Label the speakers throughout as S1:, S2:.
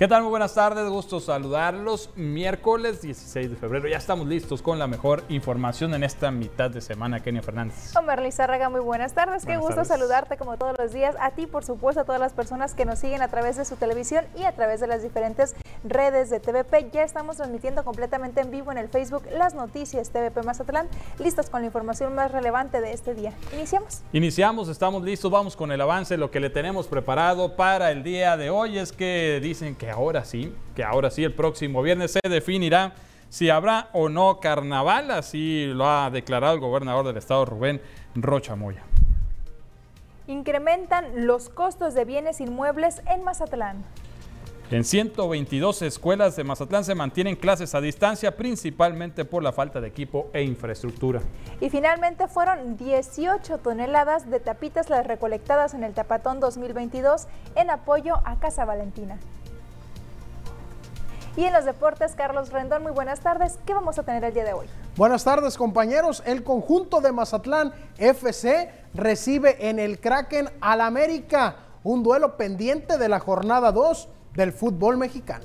S1: ¿Qué tal? Muy buenas tardes, gusto saludarlos. Miércoles 16 de febrero, ya estamos listos con la mejor información en esta mitad de semana. Kenia Fernández.
S2: Omar Lizárraga, muy buenas tardes. Qué gusto saludarte como todos los días. A ti, por supuesto, a todas las personas que nos siguen a través de su televisión y a través de las diferentes redes de TVP. Ya estamos transmitiendo completamente en vivo en el Facebook las noticias TVP Mazatlán, listos con la información más relevante de este día. ¿Iniciamos?
S1: Iniciamos, estamos listos, vamos con el avance. Lo que le tenemos preparado para el día de hoy es que dicen que ahora sí, que ahora sí, el próximo viernes se definirá si habrá o no carnaval, así lo ha declarado el gobernador del estado Rubén Rocha Moya.
S2: Incrementan los costos de bienes inmuebles en Mazatlán.
S1: En 122 escuelas de Mazatlán se mantienen clases a distancia, principalmente por la falta de equipo e infraestructura.
S2: Y finalmente fueron 18 toneladas de tapitas las recolectadas en el Tapatón 2022 en apoyo a Casa Valentina. Y en los deportes, Carlos Rendón, muy buenas tardes. ¿Qué vamos a tener el día de hoy?
S3: Buenas tardes, compañeros. El conjunto de Mazatlán FC recibe en el Kraken al América, un duelo pendiente de la jornada 2 del fútbol mexicano.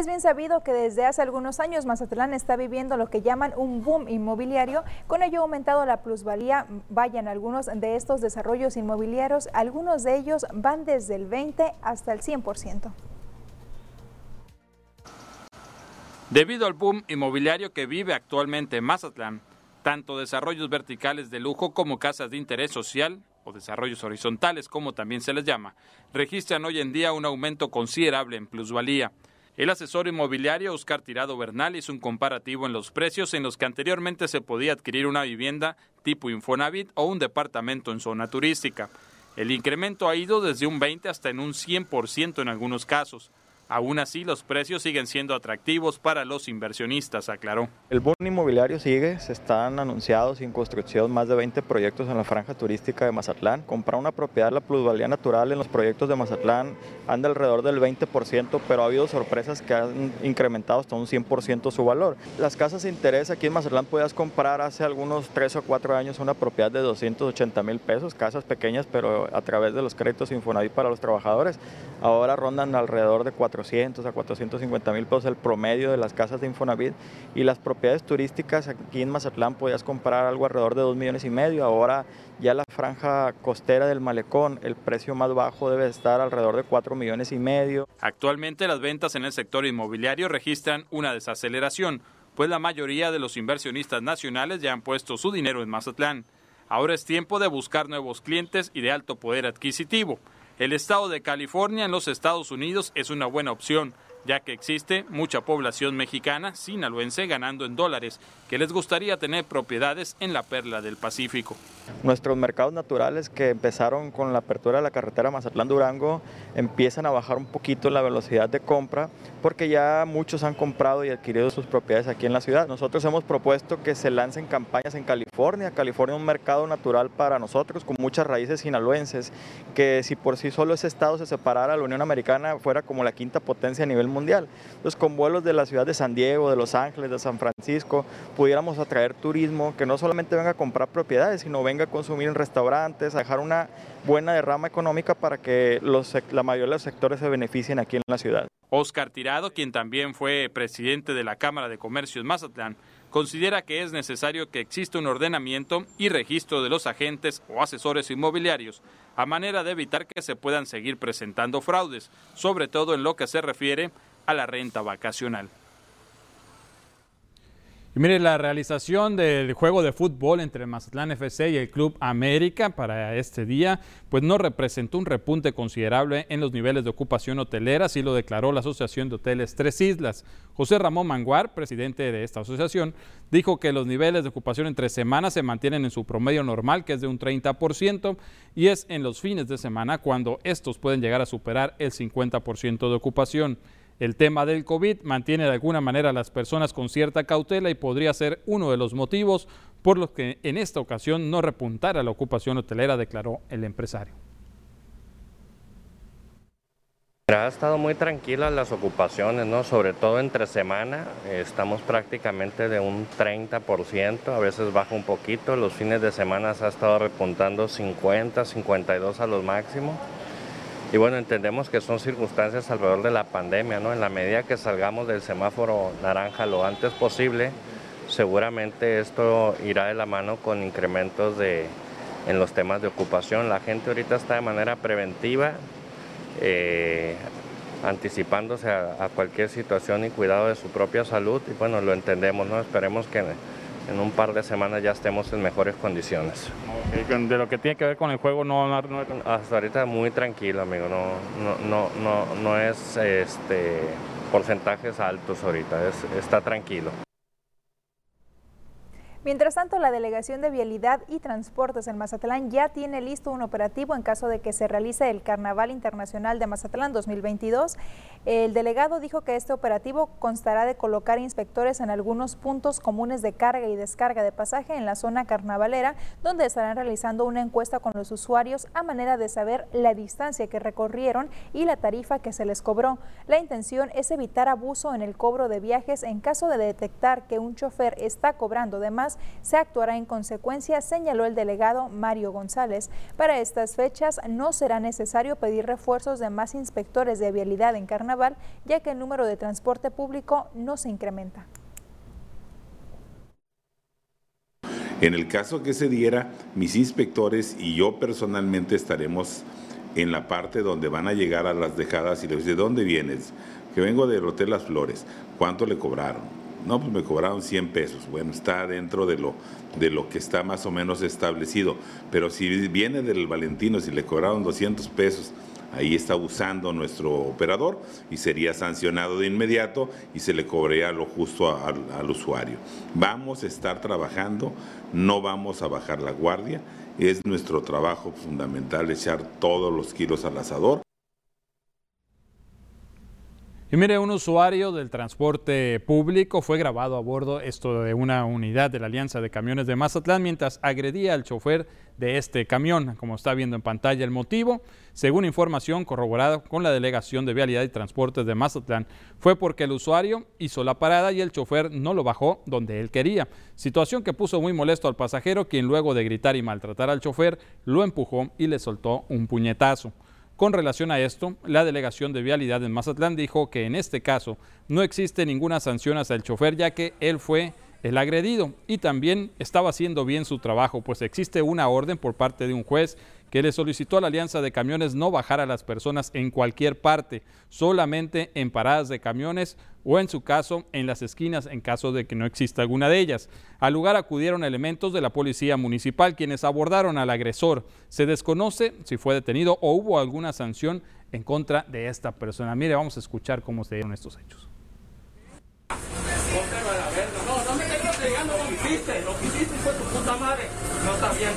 S2: Es bien sabido que desde hace algunos años Mazatlán está viviendo lo que llaman un boom inmobiliario, con ello ha aumentado la plusvalía. Vayan algunos de estos desarrollos inmobiliarios, algunos de ellos van desde el 20 hasta el 100%.
S1: Debido al boom inmobiliario que vive actualmente Mazatlán, tanto desarrollos verticales de lujo como casas de interés social o desarrollos horizontales, como también se les llama, registran hoy en día un aumento considerable en plusvalía. El asesor inmobiliario Oscar Tirado Bernal hizo un comparativo en los precios en los que anteriormente se podía adquirir una vivienda tipo Infonavit o un departamento en zona turística. El incremento ha ido desde un 20 hasta en un 100% en algunos casos. Aún así, los precios siguen siendo atractivos para los inversionistas, aclaró.
S4: El bono inmobiliario sigue, se están anunciados en construcción más de 20 proyectos en la franja turística de Mazatlán. Comprar una propiedad, la plusvalía natural en los proyectos de Mazatlán anda alrededor del 20%, pero ha habido sorpresas que han incrementado hasta un 100% su valor. Las casas de interés aquí en Mazatlán podías comprar hace algunos 3 o 4 años una propiedad de 280 mil pesos, casas pequeñas, pero a través de los créditos Infonavit para los trabajadores. Ahora rondan alrededor de 4 400 a 450 mil pesos el promedio de las casas de Infonavit y las propiedades turísticas aquí en Mazatlán podías comprar algo alrededor de 2 millones y medio, ahora ya la franja costera del malecón, el precio más bajo debe estar alrededor de 4 millones y medio.
S1: Actualmente las ventas en el sector inmobiliario registran una desaceleración, pues la mayoría de los inversionistas nacionales ya han puesto su dinero en Mazatlán. Ahora es tiempo de buscar nuevos clientes y de alto poder adquisitivo. El estado de California en los Estados Unidos es una buena opción, ya que existe mucha población mexicana sinaloense ganando en dólares que les gustaría tener propiedades en la perla del Pacífico.
S4: Nuestros mercados naturales que empezaron con la apertura de la carretera Mazatlán-Durango empiezan a bajar un poquito la velocidad de compra porque ya muchos han comprado y adquirido sus propiedades aquí en la ciudad. Nosotros hemos propuesto que se lancen campañas en California. California es un mercado natural para nosotros con muchas raíces sinaloenses que si por sí solo ese estado se separara, la Unión Americana fuera como la quinta potencia a nivel mundial. Entonces con vuelos de la ciudad de San Diego, de Los Ángeles, de San Francisco, pudiéramos atraer turismo que no solamente venga a comprar propiedades, sino venga a consumir en restaurantes, a dejar una buena derrama económica para que los, la mayoría de los sectores se beneficien aquí en la ciudad.
S1: Oscar Tirado, quien también fue presidente de la Cámara de Comercio en Mazatlán, considera que es necesario que exista un ordenamiento y registro de los agentes o asesores inmobiliarios, a manera de evitar que se puedan seguir presentando fraudes, sobre todo en lo que se refiere a la renta vacacional. Mire, la realización del juego de fútbol entre Mazatlán FC y el Club América para este día, pues no representó un repunte considerable en los niveles de ocupación hotelera, así lo declaró la Asociación de Hoteles Tres Islas. José Ramón Manguar, presidente de esta asociación, dijo que los niveles de ocupación entre semanas se mantienen en su promedio normal, que es de un 30%, y es en los fines de semana cuando estos pueden llegar a superar el 50% de ocupación. El tema del COVID mantiene de alguna manera a las personas con cierta cautela y podría ser uno de los motivos por lo que en esta ocasión no repuntara la ocupación hotelera, declaró el empresario.
S5: Ha estado muy tranquila las ocupaciones, ¿no? sobre todo entre semana, estamos prácticamente de un 30%, a veces baja un poquito, los fines de semana se ha estado repuntando 50, 52 a los máximos. Y bueno, entendemos que son circunstancias alrededor de la pandemia, ¿no? En la medida que salgamos del semáforo naranja lo antes posible, seguramente esto irá de la mano con incrementos de, en los temas de ocupación. La gente ahorita está de manera preventiva, eh, anticipándose a, cualquier situación y cuidado de su propia salud y bueno, lo entendemos, ¿no? Esperemos que en un par de semanas ya estemos en mejores condiciones.
S1: De lo que tiene que ver con el juego, no,
S5: hasta ahorita muy tranquilo, amigo. No, no, no, no, es este porcentajes altos ahorita, está tranquilo.
S2: Mientras tanto, la Delegación de Vialidad y Transportes en Mazatlán ya tiene listo un operativo en caso de que se realice el Carnaval Internacional de Mazatlán 2022. El delegado dijo que este operativo constará de colocar inspectores en algunos puntos comunes de carga y descarga de pasaje en la zona carnavalera, donde estarán realizando una encuesta con los usuarios a manera de saber la distancia que recorrieron y la tarifa que se les cobró. La intención es evitar abuso en el cobro de viajes en caso de detectar que un chofer está cobrando de más se actuará en consecuencia, señaló el delegado Mario González. Para estas fechas no será necesario pedir refuerzos de más inspectores de vialidad en carnaval, ya que el número de transporte público no se incrementa.
S6: En el caso que se diera, mis inspectores y yo personalmente estaremos en la parte donde van a llegar a las dejadas y les dice, ¿de dónde vienes? Que vengo del Hotel Las Flores. ¿Cuánto le cobraron? No, pues me cobraron 100 pesos. Bueno, está dentro de lo, de lo que está más o menos establecido. Pero si viene del Valentino, si le cobraron 200 pesos, ahí está usando nuestro operador y sería sancionado de inmediato y se le cobraría lo justo al usuario. Vamos a estar trabajando, no vamos a bajar la guardia. Es nuestro trabajo fundamental echar todos los kilos al asador.
S1: Y mire, un usuario del transporte público fue grabado a bordo esto de una unidad de la Alianza de Camiones de Mazatlán mientras agredía al chofer de este camión, como está viendo en pantalla el motivo. Según información corroborada con la Delegación de Vialidad y Transportes de Mazatlán, fue porque el usuario hizo la parada y el chofer no lo bajó donde él quería. Situación que puso muy molesto al pasajero, quien luego de gritar y maltratar al chofer, lo empujó y le soltó un puñetazo. Con relación a esto, la Delegación de Vialidad en Mazatlán dijo que en este caso no existe ninguna sanción hacia el chofer ya que él fue el agredido y también estaba haciendo bien su trabajo, pues existe una orden por parte de un juez que le solicitó a la Alianza de Camiones no bajar a las personas en cualquier parte, solamente en paradas de camiones o en su caso en las esquinas en caso de que no exista alguna de ellas. Al lugar acudieron elementos de la policía municipal quienes abordaron al agresor. Se desconoce si fue detenido o hubo alguna sanción en contra de esta persona. Mire, vamos a escuchar cómo se dieron estos hechos. No, no me lo que hiciste, lo que hiciste fue tu puta madre, no está bien.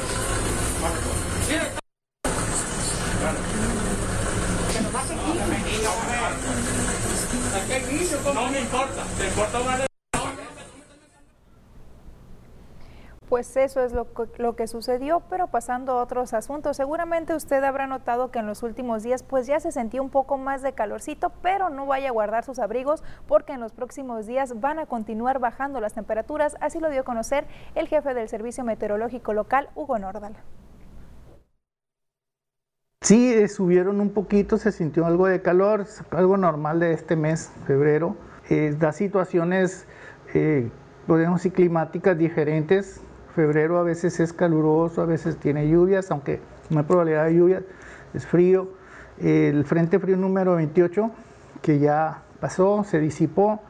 S2: No me importa, te importa una Pues eso es lo, que sucedió, pero pasando a otros asuntos, seguramente usted habrá notado que en los últimos días pues ya se sentía un poco más de calorcito, pero no vaya a guardar sus abrigos porque en los próximos días van a continuar bajando las temperaturas, así lo dio a conocer el jefe del Servicio Meteorológico Local, Hugo Nordal.
S7: Sí, eh, subieron un poquito, se sintió algo de calor, algo normal de este mes, febrero. Eh, da situaciones, eh, podemos climáticas diferentes. Febrero a veces es caluroso, a veces tiene lluvias, aunque no hay probabilidad de lluvias, es frío. El Frente Frío número 28, que ya pasó, se disipó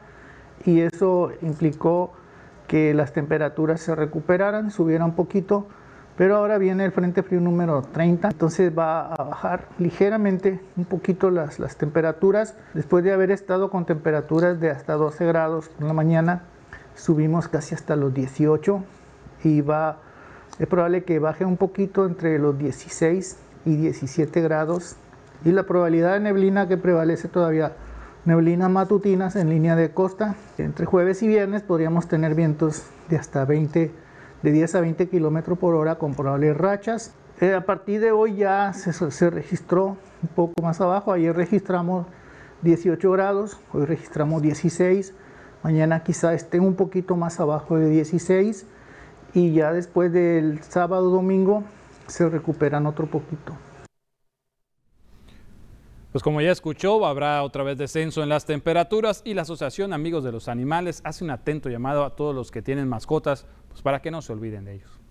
S7: y eso implicó que las temperaturas se recuperaran, subieran un poquito pero ahora viene el Frente Frío número 30, entonces va a bajar ligeramente un poquito las, temperaturas. Después de haber estado con temperaturas de hasta 12 grados por la mañana, subimos casi hasta los 18 y va, es probable que baje un poquito entre los 16 y 17 grados. Y la probabilidad de neblina que prevalece todavía, neblinas matutinas en línea de costa. Entre jueves y viernes podríamos tener vientos de hasta 20 de 10 a 20 kilómetros por hora con probables rachas. Eh, a partir de hoy ya se, se registró un poco más abajo, ayer registramos 18 grados, hoy registramos 16, mañana quizá esté un poquito más abajo de 16 y ya después del sábado domingo se recuperan otro poquito.
S1: Pues como ya escuchó, habrá otra vez descenso en las temperaturas y la Asociación Amigos de los Animales hace un atento llamado a todos los que tienen mascotas pues para que no se olviden de ellos.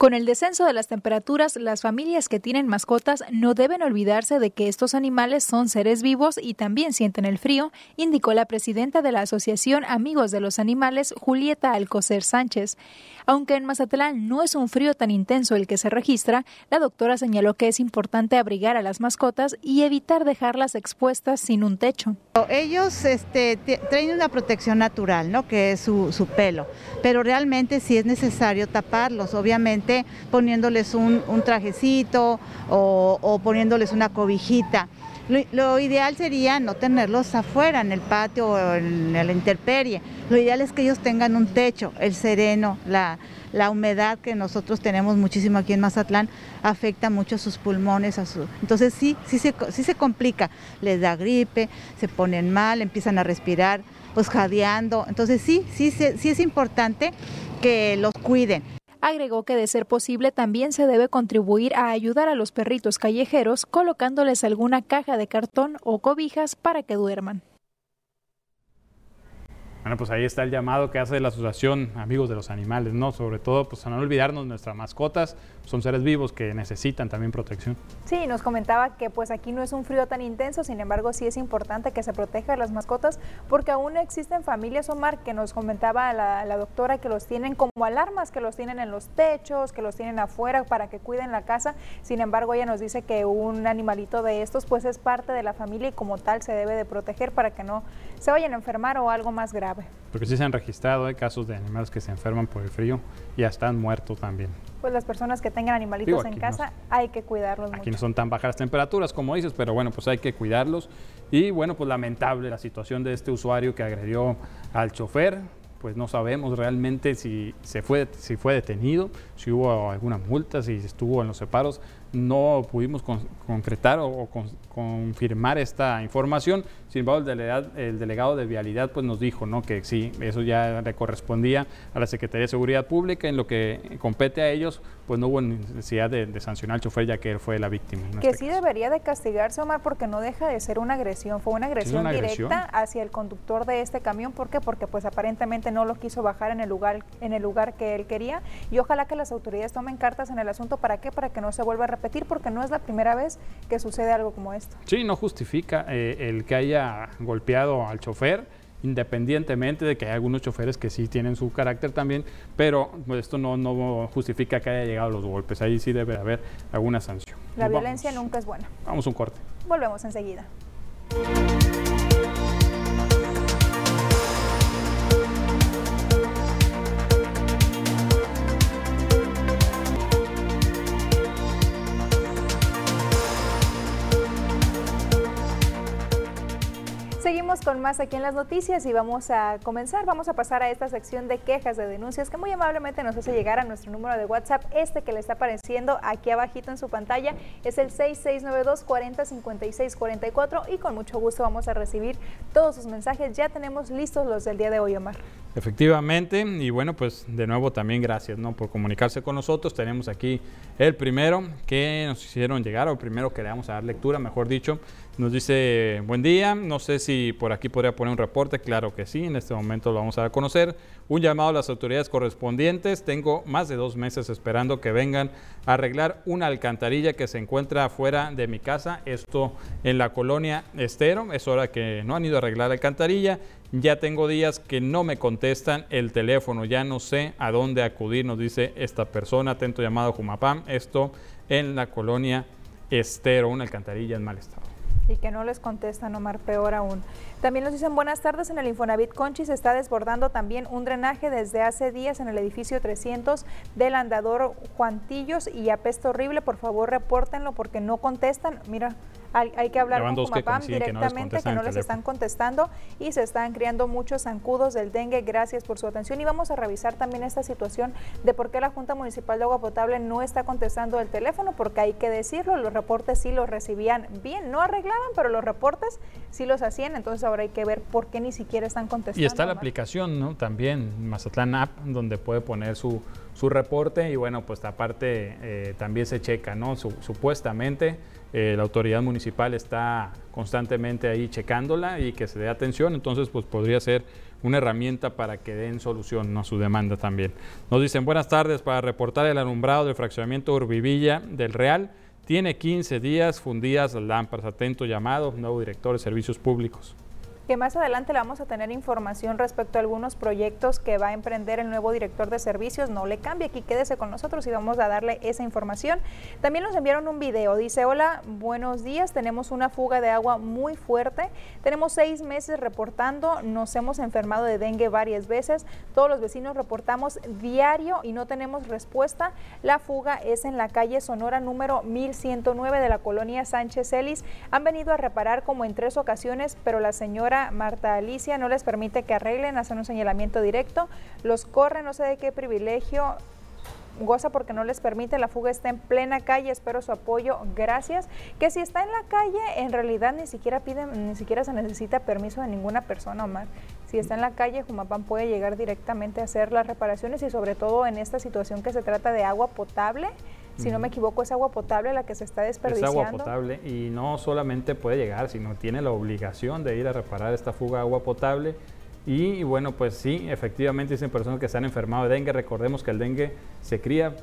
S2: Con el descenso de las temperaturas, las familias que tienen mascotas no deben olvidarse de que estos animales son seres vivos y también sienten el frío, indicó la presidenta de la Asociación Amigos de los Animales, Julieta Alcocer Sánchez. Aunque en Mazatlán no es un frío tan intenso el que se registra, la doctora señaló que es importante abrigar a las mascotas y evitar dejarlas expuestas sin un techo.
S8: Ellos este, traen una protección natural, ¿no? que es su, su pelo, pero realmente sí es necesario taparlos, obviamente poniéndoles un, trajecito o, poniéndoles una cobijita. Lo, ideal sería no tenerlos afuera, en el patio o en la intemperie. Lo ideal es que ellos tengan un techo, el sereno, la, humedad que nosotros tenemos muchísimo aquí en Mazatlán afecta mucho a sus pulmones. A su... Entonces sí, sí se, sí se complica, les da gripe, se ponen mal, empiezan a respirar, pues jadeando. Entonces sí, sí, sí es importante que los cuiden.
S2: Agregó que de ser posible también se debe contribuir a ayudar a los perritos callejeros colocándoles alguna caja de cartón o cobijas para que duerman.
S1: Bueno, pues ahí está el llamado que hace la Asociación Amigos de los Animales, ¿no? Sobre todo, pues a no olvidarnos nuestras mascotas, son seres vivos que necesitan también protección.
S2: Sí, nos comentaba que pues aquí no es un frío tan intenso, sin embargo sí es importante que se proteja a las mascotas porque aún existen familias, Omar, que nos comentaba la, la doctora que los tienen como alarmas, que los tienen en los techos, que los tienen afuera para que cuiden la casa, sin embargo ella nos dice que un animalito de estos pues es parte de la familia y como tal se debe de proteger para que no se vayan a enfermar o algo más grave.
S1: Porque sí se han registrado hay casos de animales que se enferman por el frío ya están muertos también.
S2: Pues las personas que tengan animalitos en casa hay que cuidarlos
S1: Aquí no son tan bajas las temperaturas como dices, pero bueno, pues hay que cuidarlos. Y bueno, pues lamentable la situación de este usuario que agredió al chofer. Pues no sabemos realmente si, se fue, si fue detenido, si hubo alguna multa, si estuvo en los separos no pudimos concretar o, confirmar esta información. Sin embargo, el delegado, el delegado, de Vialidad pues, nos dijo ¿no? que sí, eso ya le correspondía a la Secretaría de Seguridad Pública. En lo que compete a ellos, pues no hubo necesidad de, sancionar al chofer ya que él fue la víctima.
S2: que este sí debería de castigarse, Omar, porque no deja de ser una agresión. Fue una agresión directa hacia el conductor de este camión. ¿Por qué? Porque pues aparentemente no lo quiso bajar en el lugar, en el lugar que él quería. Y ojalá que las autoridades tomen cartas en el asunto. ¿Para qué? Para que no se vuelva a repetir porque no es la primera vez que sucede algo como esto.
S1: Sí, no justifica eh, el que haya golpeado al chofer independientemente de que hay algunos choferes que sí tienen su carácter también, pero esto no, no justifica que haya llegado los golpes. Ahí sí debe haber alguna sanción.
S2: La violencia nunca es buena.
S1: Vamos un corte.
S2: Volvemos enseguida. Seguimos con más aquí en las noticias y vamos a comenzar, vamos a pasar a esta sección de quejas, de denuncias que muy amablemente nos hace llegar a nuestro número de WhatsApp, este que le está apareciendo aquí abajito en su pantalla, es el 6692 405644 y con mucho gusto vamos a recibir todos sus mensajes. Ya tenemos listos los del día de hoy, Omar.
S1: Efectivamente, y bueno, pues de nuevo también gracias ¿no? por comunicarse con nosotros. Tenemos aquí el primero que nos hicieron llegar, o primero que le vamos a dar lectura, mejor dicho. Nos dice, buen día, no sé si por aquí podría poner un reporte, claro que sí, en este momento lo vamos a conocer. Un llamado a las autoridades correspondientes, tengo más de dos meses esperando que vengan a arreglar una alcantarilla que se encuentra fuera de mi casa, esto en la colonia Estero, es hora que no han ido a arreglar la alcantarilla, ya tengo días que no me contestan el teléfono, ya no sé a dónde acudir, nos dice esta persona, atento llamado Jumapam, esto en la colonia Estero, una alcantarilla en mal estado
S2: y que no les contestan, Omar, peor aún. También nos dicen buenas tardes en el Infonavit Conchi, se está desbordando también un drenaje desde hace días en el edificio 300 del andador Juantillos y apesta horrible, por favor repórtenlo porque no contestan. Mira, Hay, que hablar con Jumapam directamente, que no les, están contestando y se están creando muchos zancudos del dengue. Gracias por su atención y vamos a revisar también esta situación de por qué la Junta Municipal de Agua Potable no está contestando el teléfono, porque hay que decirlo, los reportes sí los recibían bien, no arreglaban, pero los reportes sí los hacían, entonces ahora hay que ver por qué ni siquiera están contestando.
S1: Y está la aplicación, ¿no? También, Mazatlán App, donde puede poner su, su reporte y bueno, pues aparte eh, también se checa, ¿no? supuestamente eh, la autoridad municipal está constantemente ahí checándola y que se dé atención, entonces pues podría ser una herramienta para que den solución a su demanda también. Nos dicen buenas tardes para reportar el alumbrado del fraccionamiento Urbivilla del Real. Tiene 15 días fundidas lámparas. Atento llamado, nuevo director de servicios públicos
S2: que más adelante le vamos a tener información respecto a algunos proyectos que va a emprender el nuevo director de servicios. No le cambie aquí, quédese con nosotros y vamos a darle esa información. También nos enviaron un video. Dice, hola, buenos días. Tenemos una fuga de agua muy fuerte. Tenemos seis meses reportando. Nos hemos enfermado de dengue varias veces. Todos los vecinos reportamos diario y no tenemos respuesta. La fuga es en la calle Sonora número 1109 de la colonia Sánchez Ellis. Han venido a reparar como en tres ocasiones, pero la señora Marta Alicia no les permite que arreglen, hacen un señalamiento directo, los corre, no sé de qué privilegio goza porque no les permite, la fuga está en plena calle, espero su apoyo, gracias. Que si está en la calle, en realidad ni siquiera piden, ni siquiera se necesita permiso de ninguna persona, Omar. Si está en la calle, Jumapán puede llegar directamente a hacer las reparaciones y sobre todo en esta situación que se trata de agua potable, si no me equivoco, es agua potable la que se está desperdiciando.
S1: Es agua potable y no solamente puede llegar, sino tiene la obligación de ir a reparar esta fuga de agua potable. Y, bueno, pues sí, efectivamente dicen personas que se han enfermado de dengue. Recordemos que el dengue se cría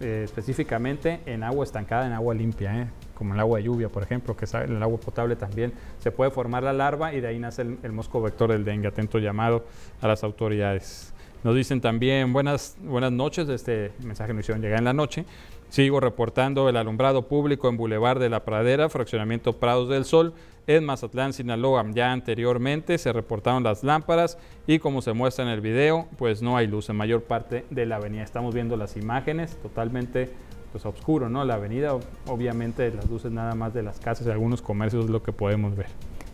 S1: eh, específicamente en agua estancada, en agua limpia, ¿eh? como el agua de lluvia, por ejemplo, que en el agua potable también se puede formar la larva y de ahí nace el, el mosco vector del dengue. Atento llamado a las autoridades. Nos dicen también buenas, buenas noches, este mensaje nos hicieron llegar en la noche. Sigo reportando el alumbrado público en Boulevard de la Pradera, fraccionamiento Prados del Sol, en Mazatlán, Sinaloa. Ya anteriormente se reportaron las lámparas y como se muestra en el video, pues no hay luz en mayor parte de la avenida. Estamos viendo las imágenes totalmente pues oscuro, ¿no? La avenida, obviamente las luces nada más de las casas y algunos comercios es lo que podemos ver.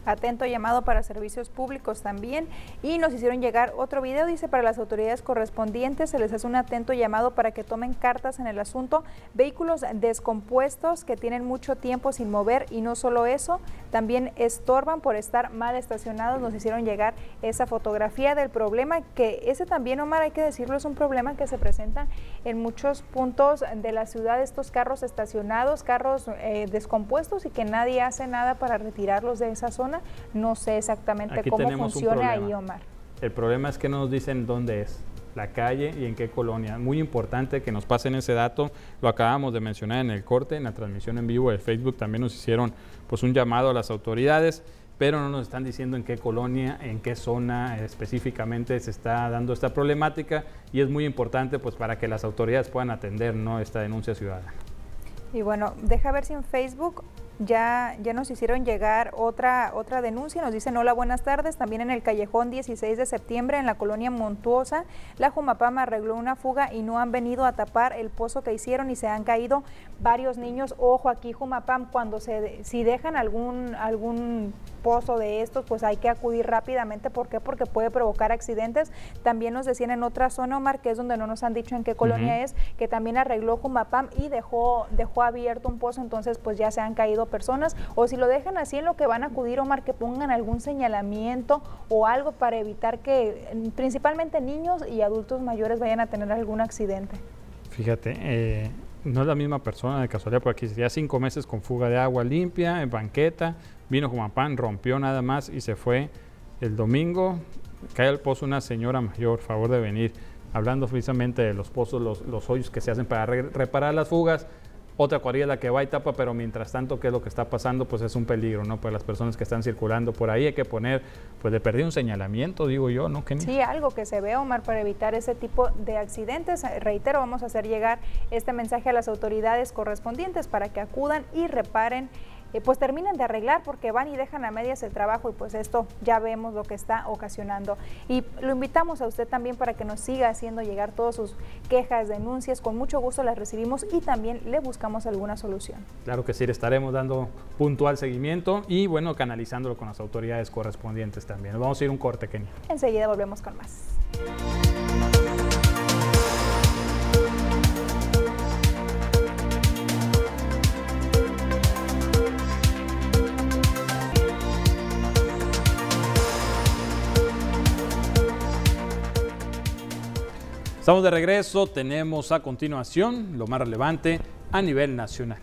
S2: Atento llamado para servicios públicos también. Y nos hicieron llegar otro video, dice, para las autoridades correspondientes, se les hace un atento llamado para que tomen cartas en el asunto. Vehículos descompuestos que tienen mucho tiempo sin mover y no solo eso, también estorban por estar mal estacionados. Nos hicieron llegar esa fotografía del problema, que ese también, Omar, hay que decirlo, es un problema que se presenta en muchos puntos de la ciudad, estos carros estacionados, carros eh, descompuestos y que nadie hace nada para retirarlos de esa zona no sé exactamente cómo funciona ahí, Omar.
S1: El problema es que no nos dicen dónde es la calle y en qué colonia. Muy importante que nos pasen ese dato. Lo acabamos de mencionar en el corte, en la transmisión en vivo de Facebook también nos hicieron pues un llamado a las autoridades, pero no nos están diciendo en qué colonia, en qué zona específicamente se está dando esta problemática y es muy importante pues para que las autoridades puedan atender ¿no? esta denuncia ciudadana.
S2: Y bueno, deja ver si en Facebook ya, ya nos hicieron llegar otra, otra denuncia. Nos dicen, hola, buenas tardes. También en el callejón 16 de septiembre, en la colonia Montuosa, la Jumapama arregló una fuga y no han venido a tapar el pozo que hicieron y se han caído varios niños. Ojo aquí, Jumapam, cuando se, si dejan algún, algún pozo de estos, pues hay que acudir rápidamente. ¿Por qué? Porque puede provocar accidentes. También nos decían en otra zona, Omar, que es donde no nos han dicho en qué colonia es, que también arregló Jumapam y dejó, dejó abierto un pozo, entonces pues ya se han caído personas. O si lo dejan así en lo que van a acudir, Omar, que pongan algún señalamiento o algo para evitar que principalmente niños y adultos mayores vayan a tener algún accidente.
S1: Fíjate, eh, no es la misma persona de casualidad, porque aquí sería cinco meses con fuga de agua limpia, en banqueta, vino pan, rompió nada más y se fue el domingo. Cae al pozo una señora mayor, favor de venir, hablando precisamente de los pozos, los, los hoyos que se hacen para reparar las fugas otra cuadrilla la que va y tapa, pero mientras tanto, ¿qué es lo que está pasando? Pues es un peligro, ¿no? Para las personas que están circulando por ahí hay que poner, pues de perder un señalamiento, digo yo, ¿no?
S2: Sí, algo que se ve, Omar, para evitar ese tipo de accidentes. Reitero, vamos a hacer llegar este mensaje a las autoridades correspondientes para que acudan y reparen eh, pues terminen de arreglar porque van y dejan a medias el trabajo y pues esto ya vemos lo que está ocasionando. Y lo invitamos a usted también para que nos siga haciendo llegar todas sus quejas, denuncias, con mucho gusto las recibimos y también le buscamos alguna solución.
S1: Claro que sí, le estaremos dando puntual seguimiento y bueno, canalizándolo con las autoridades correspondientes también. Nos vamos a ir un corte, Kenia.
S2: Enseguida volvemos con más.
S1: Estamos de regreso, tenemos a continuación lo más relevante a nivel nacional.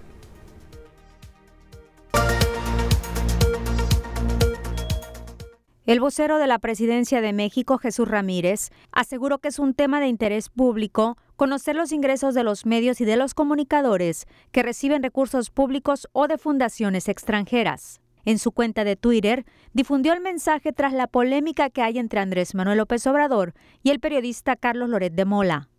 S9: El vocero de la Presidencia de México, Jesús Ramírez, aseguró que es un tema de interés público conocer los ingresos de los medios y de los comunicadores que reciben recursos públicos o de fundaciones extranjeras. En su cuenta de Twitter, difundió el mensaje tras la polémica que hay entre Andrés Manuel López Obrador y el periodista Carlos Loret de Mola.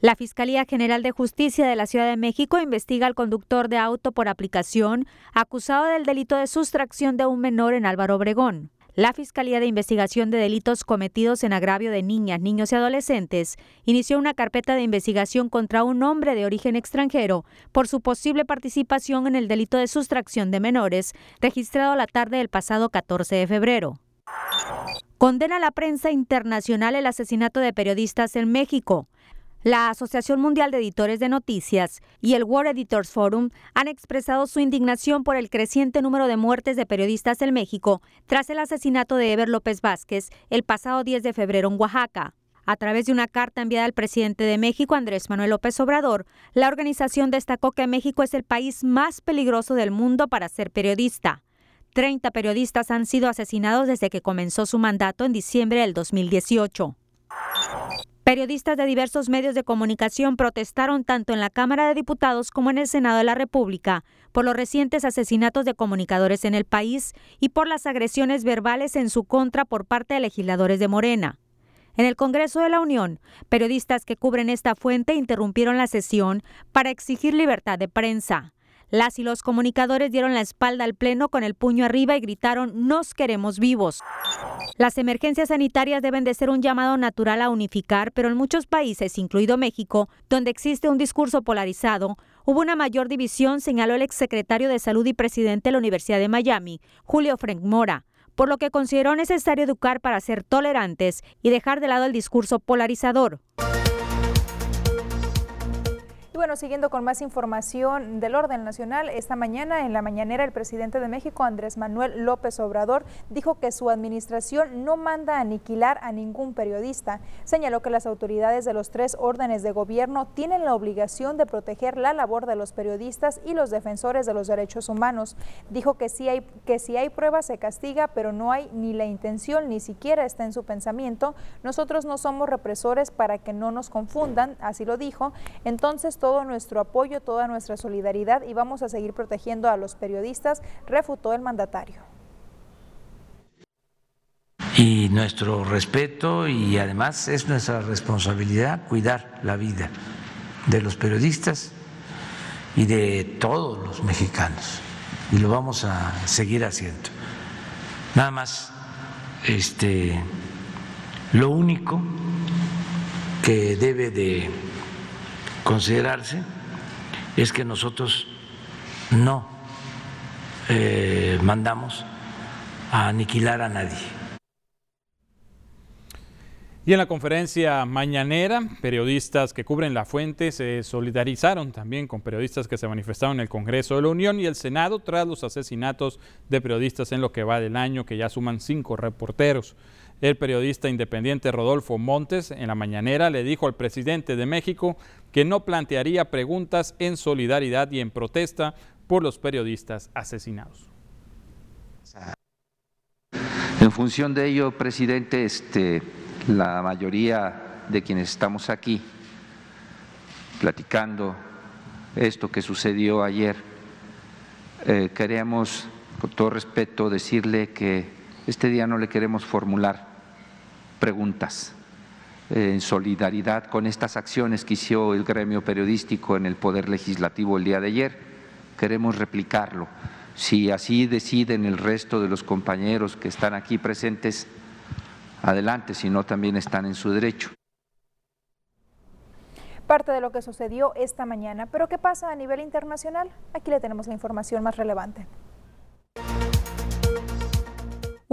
S9: La Fiscalía General de Justicia de la Ciudad de México investiga al conductor de auto por aplicación acusado del delito de sustracción de un menor en Álvaro Obregón. La Fiscalía de Investigación de Delitos Cometidos en Agravio de Niñas, Niños y Adolescentes inició una carpeta de investigación contra un hombre de origen extranjero por su posible participación en el delito de sustracción de menores registrado la tarde del pasado 14 de febrero. Condena la prensa internacional el asesinato de periodistas en México. La Asociación Mundial de Editores de Noticias y el World Editors Forum han expresado su indignación por el creciente número de muertes de periodistas en México tras el asesinato de Ever López Vázquez el pasado 10 de febrero en Oaxaca. A través de una carta enviada al presidente de México, Andrés Manuel López Obrador, la organización destacó que México es el país más peligroso del mundo para ser periodista. Treinta periodistas han sido asesinados desde que comenzó su mandato en diciembre del 2018. Periodistas de diversos medios de comunicación protestaron tanto en la Cámara de Diputados como en el Senado de la República por los recientes asesinatos de comunicadores en el país y por las agresiones verbales en su contra por parte de legisladores de Morena. En el Congreso de la Unión, periodistas que cubren esta fuente interrumpieron la sesión para exigir libertad de prensa. Las y los comunicadores dieron la espalda al Pleno con el puño arriba y gritaron Nos queremos vivos. Las emergencias sanitarias deben de ser un llamado natural a unificar, pero en muchos países, incluido México, donde existe un discurso polarizado, hubo una mayor división, señaló el exsecretario de Salud y presidente de la Universidad de Miami, Julio Frank Mora por lo que consideró necesario educar para ser tolerantes y dejar de lado el discurso polarizador.
S2: Bueno, siguiendo con más información del orden nacional, esta mañana en la mañanera el presidente de México, Andrés Manuel López Obrador, dijo que su administración no manda aniquilar a ningún periodista. Señaló que las autoridades de los tres órdenes de gobierno tienen la obligación de proteger la labor de los periodistas y los defensores de los derechos humanos. Dijo que si hay, que si hay pruebas se castiga, pero no hay ni la intención, ni siquiera está en su pensamiento. Nosotros no somos represores para que no nos confundan, así lo dijo. Entonces, todo nuestro apoyo, toda nuestra solidaridad y vamos a seguir protegiendo a los periodistas, refutó el mandatario.
S10: Y nuestro respeto y además es nuestra responsabilidad cuidar la vida de los periodistas y de todos los mexicanos. Y lo vamos a seguir haciendo. Nada más, este, lo único que debe de considerarse es que nosotros no eh, mandamos a aniquilar a nadie.
S1: Y en la conferencia mañanera, periodistas que cubren la fuente se solidarizaron también con periodistas que se manifestaron en el Congreso de la Unión y el Senado tras los asesinatos de periodistas en lo que va del año, que ya suman cinco reporteros. El periodista independiente Rodolfo Montes en la mañanera le dijo al presidente de México que no plantearía preguntas en solidaridad y en protesta por los periodistas asesinados.
S11: En función de ello, presidente, este, la mayoría de quienes estamos aquí platicando esto que sucedió ayer, eh, queremos, con todo respeto, decirle que este día no le queremos formular preguntas en solidaridad con estas acciones que hizo el gremio periodístico en el Poder Legislativo el día de ayer. Queremos replicarlo Si así deciden el resto de los compañeros que están aquí presentes, adelante, si no también están en su derecho.
S2: Parte de lo que sucedió esta mañana, pero ¿qué pasa a nivel internacional? Aquí le tenemos la información más relevante.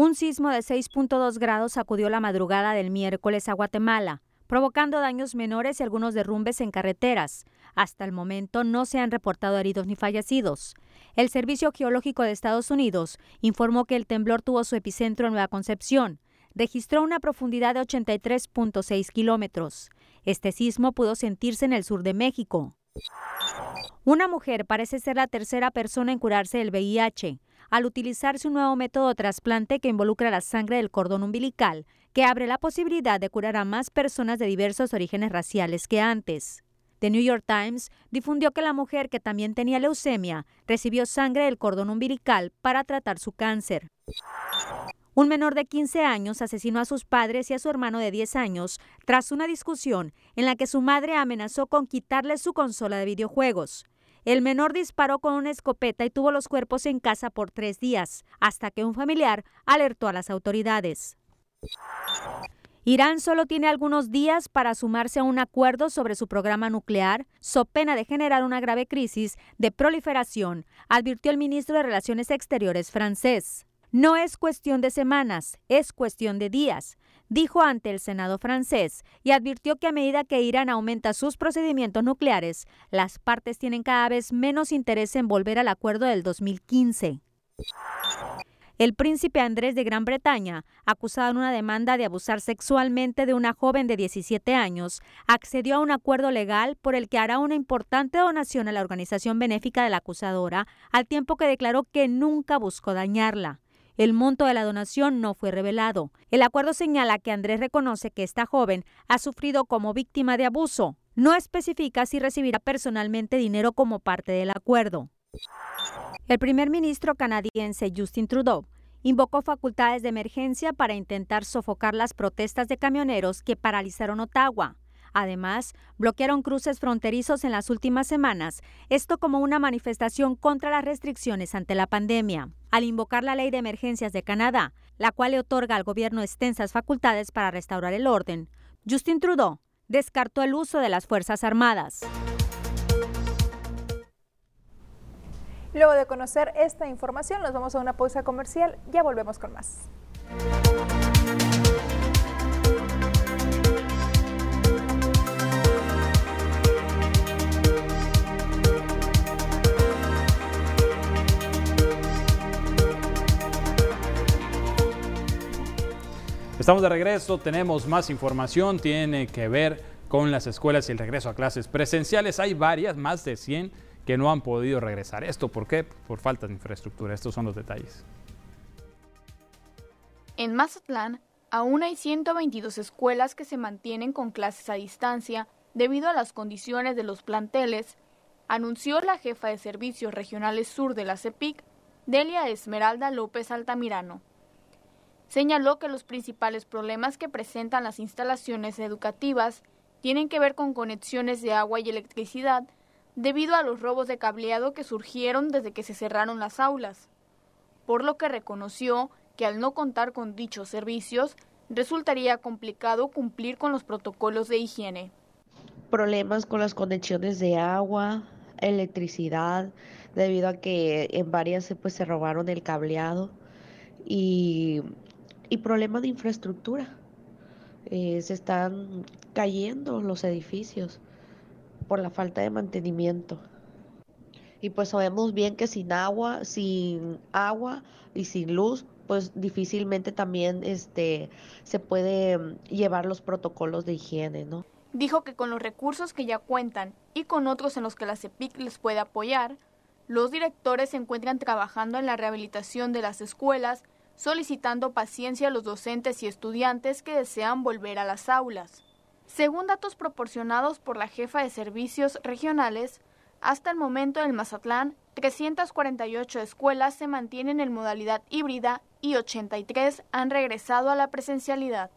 S9: Un sismo de 6.2 grados sacudió la madrugada del miércoles a Guatemala, provocando daños menores y algunos derrumbes en carreteras. Hasta el momento no se han reportado heridos ni fallecidos. El Servicio Geológico de Estados Unidos informó que el temblor tuvo su epicentro en Nueva Concepción, registró una profundidad de 83.6 kilómetros. Este sismo pudo sentirse en el sur de México. Una mujer parece ser la tercera persona en curarse del VIH al utilizarse un nuevo método de trasplante que involucra la sangre del cordón umbilical, que abre la posibilidad de curar a más personas de diversos orígenes raciales que antes. The New York Times difundió que la mujer que también tenía leucemia recibió sangre del cordón umbilical para tratar su cáncer. Un menor de 15 años asesinó a sus padres y a su hermano de 10 años tras una discusión en la que su madre amenazó con quitarle su consola de videojuegos. El menor disparó con una escopeta y tuvo los cuerpos en casa por tres días, hasta que un familiar alertó a las autoridades. Irán solo tiene algunos días para sumarse a un acuerdo sobre su programa nuclear, so pena de generar una grave crisis de proliferación, advirtió el ministro de Relaciones Exteriores francés. No es cuestión de semanas, es cuestión de días, dijo ante el Senado francés y advirtió que a medida que Irán aumenta sus procedimientos nucleares, las partes tienen cada vez menos interés en volver al acuerdo del 2015. El príncipe Andrés de Gran Bretaña, acusado en una demanda de abusar sexualmente de una joven de 17 años, accedió a un acuerdo legal por el que hará una importante donación a la organización benéfica de la acusadora, al tiempo que declaró que nunca buscó dañarla. El monto de la donación no fue revelado. El acuerdo señala que Andrés reconoce que esta joven ha sufrido como víctima de abuso. No especifica si recibirá personalmente dinero como parte del acuerdo. El primer ministro canadiense Justin Trudeau invocó facultades de emergencia para intentar sofocar las protestas de camioneros que paralizaron Ottawa. Además, bloquearon cruces fronterizos en las últimas semanas, esto como una manifestación contra las restricciones ante la pandemia. Al invocar la Ley de Emergencias de Canadá, la cual le otorga al gobierno extensas facultades para restaurar el orden, Justin Trudeau descartó el uso de las Fuerzas Armadas.
S2: Luego de conocer esta información, nos vamos a una pausa comercial. Ya volvemos con más.
S1: Estamos de regreso, tenemos más información, tiene que ver con las escuelas y el regreso a clases presenciales. Hay varias, más de 100, que no han podido regresar. ¿Esto por qué? Por falta de infraestructura. Estos son los detalles.
S12: En Mazatlán, aún hay 122 escuelas que se mantienen con clases a distancia debido a las condiciones de los planteles, anunció la jefa de Servicios Regionales Sur de la CEPIC, Delia Esmeralda López Altamirano señaló que los principales problemas que presentan las instalaciones educativas tienen que ver con conexiones de agua y electricidad debido a los robos de cableado que surgieron desde que se cerraron las aulas, por lo que reconoció que al no contar con dichos servicios resultaría complicado cumplir con los protocolos de higiene.
S13: Problemas con las conexiones de agua, electricidad, debido a que en varias pues, se robaron el cableado y y problemas de infraestructura. Eh, se están cayendo los edificios por la falta de mantenimiento. Y pues sabemos bien que sin agua, sin agua y sin luz, pues difícilmente también este, se puede mm, llevar los protocolos de higiene, ¿no?
S12: Dijo que con los recursos que ya cuentan y con otros en los que la CEPIC les puede apoyar, los directores se encuentran trabajando en la rehabilitación de las escuelas solicitando paciencia a los docentes y estudiantes que desean volver a las aulas. Según datos proporcionados por la jefa de servicios regionales, hasta el momento en Mazatlán, 348 escuelas se mantienen en modalidad híbrida y 83 han regresado a la presencialidad.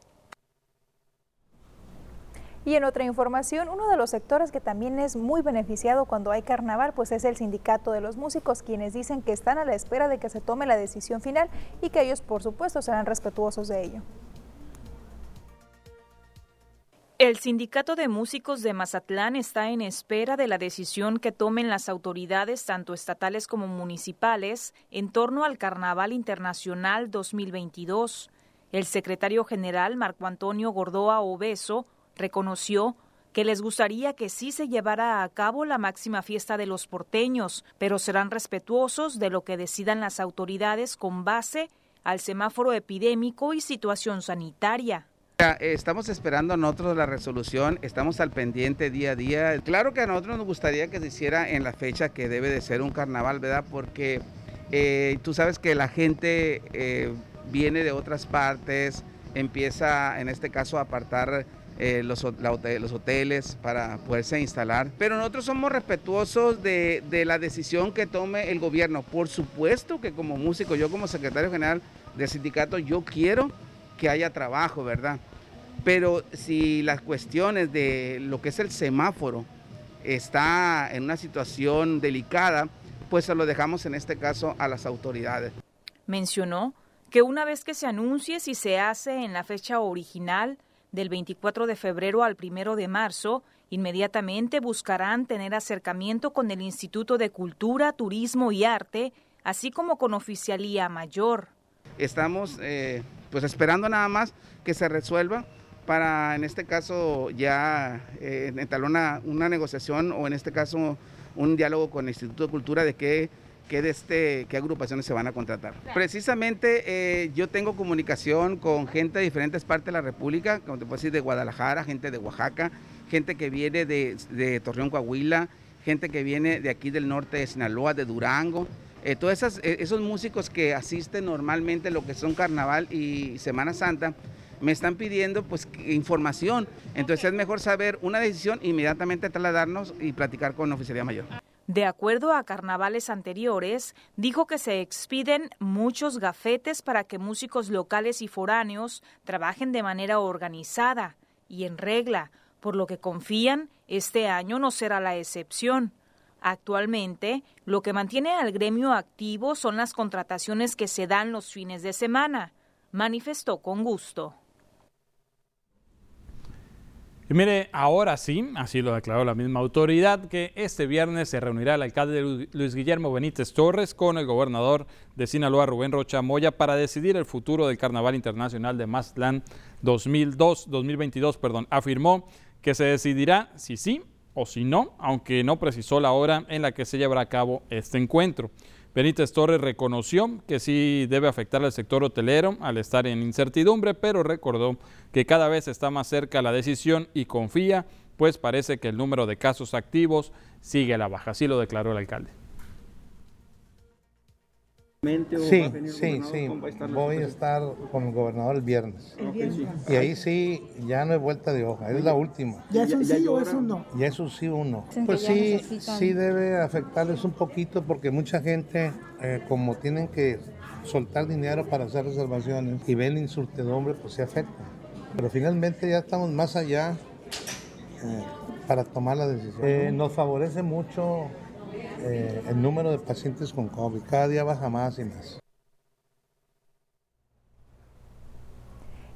S2: Y en otra información, uno de los sectores que también es muy beneficiado cuando hay carnaval, pues es el sindicato de los músicos, quienes dicen que están a la espera de que se tome la decisión final y que ellos, por supuesto, serán respetuosos de ello.
S14: El Sindicato de Músicos de Mazatlán está en espera de la decisión que tomen las autoridades, tanto estatales como municipales, en torno al Carnaval Internacional 2022. El secretario general Marco Antonio Gordoa Obeso reconoció que les gustaría que sí se llevara a cabo la máxima fiesta de los porteños, pero serán respetuosos de lo que decidan las autoridades con base al semáforo epidémico y situación sanitaria.
S15: Estamos esperando nosotros la resolución, estamos al pendiente día a día. Claro que a nosotros nos gustaría que se hiciera en la fecha que debe de ser un carnaval, ¿verdad? Porque eh, tú sabes que la gente eh, viene de otras partes, empieza en este caso a apartar eh, los, hoteles para poderse instalar. Pero nosotros somos respetuosos de, de, la decisión que tome el gobierno. Por supuesto que como músico, yo como secretario general del sindicato, yo quiero que haya trabajo, ¿verdad? Pero si las cuestiones de lo que es el semáforo está en una situación delicada, pues se lo dejamos en este caso a las autoridades.
S14: Mencionó que una vez que se anuncie si se hace en la fecha original, del 24 de febrero al 1 de marzo, inmediatamente buscarán tener acercamiento con el Instituto de Cultura, Turismo y Arte, así como con Oficialía Mayor.
S15: Estamos eh, pues esperando nada más que se resuelva para en este caso ya eh, entablar una, negociación o en este caso un diálogo con el Instituto de Cultura de qué qué, de este, qué agrupaciones se van a contratar. Precisamente eh, yo tengo comunicación con gente de diferentes partes de la República, como te puedo decir, de Guadalajara, gente de Oaxaca, gente que viene de, de Torreón, Coahuila, gente que viene de aquí del norte de Sinaloa, de Durango. Eh, todos eh, esos músicos que asisten normalmente a lo que son Carnaval y Semana Santa, me están pidiendo pues información. Entonces es mejor saber una decisión, inmediatamente trasladarnos y platicar con la oficialía mayor.
S14: De acuerdo a carnavales anteriores, dijo que se expiden muchos gafetes para que músicos locales y foráneos trabajen de manera organizada y en regla, por lo que confían este año no será la excepción. Actualmente, lo que mantiene al gremio activo son las contrataciones que se dan los fines de semana, manifestó con gusto.
S1: Y mire, ahora sí, así lo declaró la misma autoridad, que este viernes se reunirá el alcalde Luis Guillermo Benítez Torres con el gobernador de Sinaloa, Rubén Rocha Moya, para decidir el futuro del Carnaval Internacional de Mazatlán 2002, 2022. Perdón. Afirmó que se decidirá si sí o si no, aunque no precisó la hora en la que se llevará a cabo este encuentro. Benítez Torres reconoció que sí debe afectar al sector hotelero al estar en incertidumbre, pero recordó que cada vez está más cerca la decisión y confía, pues parece que el número de casos activos sigue a la baja. Así lo declaró el alcalde.
S16: Sí, sí, sí. Voy a estar con el gobernador el viernes. Y ahí sí, ya no hay vuelta de hoja, es la última.
S17: ¿Ya es un sí o es un no?
S16: Ya es un sí o un no. Pues sí, sí debe afectarles un poquito porque mucha gente, eh, como tienen que soltar dinero para hacer reservaciones y ven la incertidumbre, pues se afecta. Pero finalmente ya estamos más allá eh, para tomar la decisión. Eh, nos favorece mucho eh, el número de pacientes con COVID. Cada día baja más y más.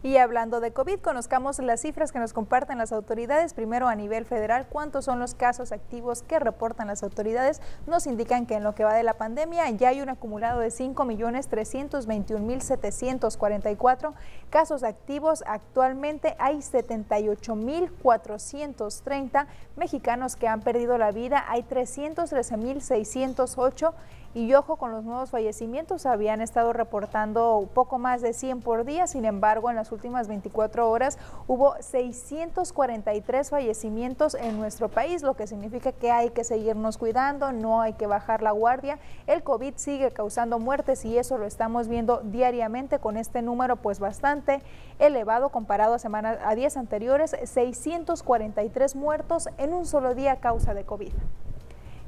S2: Y hablando de COVID, conozcamos las cifras que nos comparten las autoridades. Primero, a nivel federal, cuántos son los casos activos que reportan las autoridades. Nos indican que en lo que va de la pandemia ya hay un acumulado de 5.321.744 casos activos. Actualmente hay 78.430 mexicanos que han perdido la vida. Hay 313.608 y ojo con los nuevos fallecimientos, habían estado reportando poco más de 100 por día, sin embargo en las últimas 24 horas hubo 643 fallecimientos en nuestro país, lo que significa que hay que seguirnos cuidando, no hay que bajar la guardia. El COVID sigue causando muertes y eso lo estamos viendo diariamente con este número pues bastante elevado comparado a semanas a días anteriores, 643 muertos en un solo día a causa de COVID.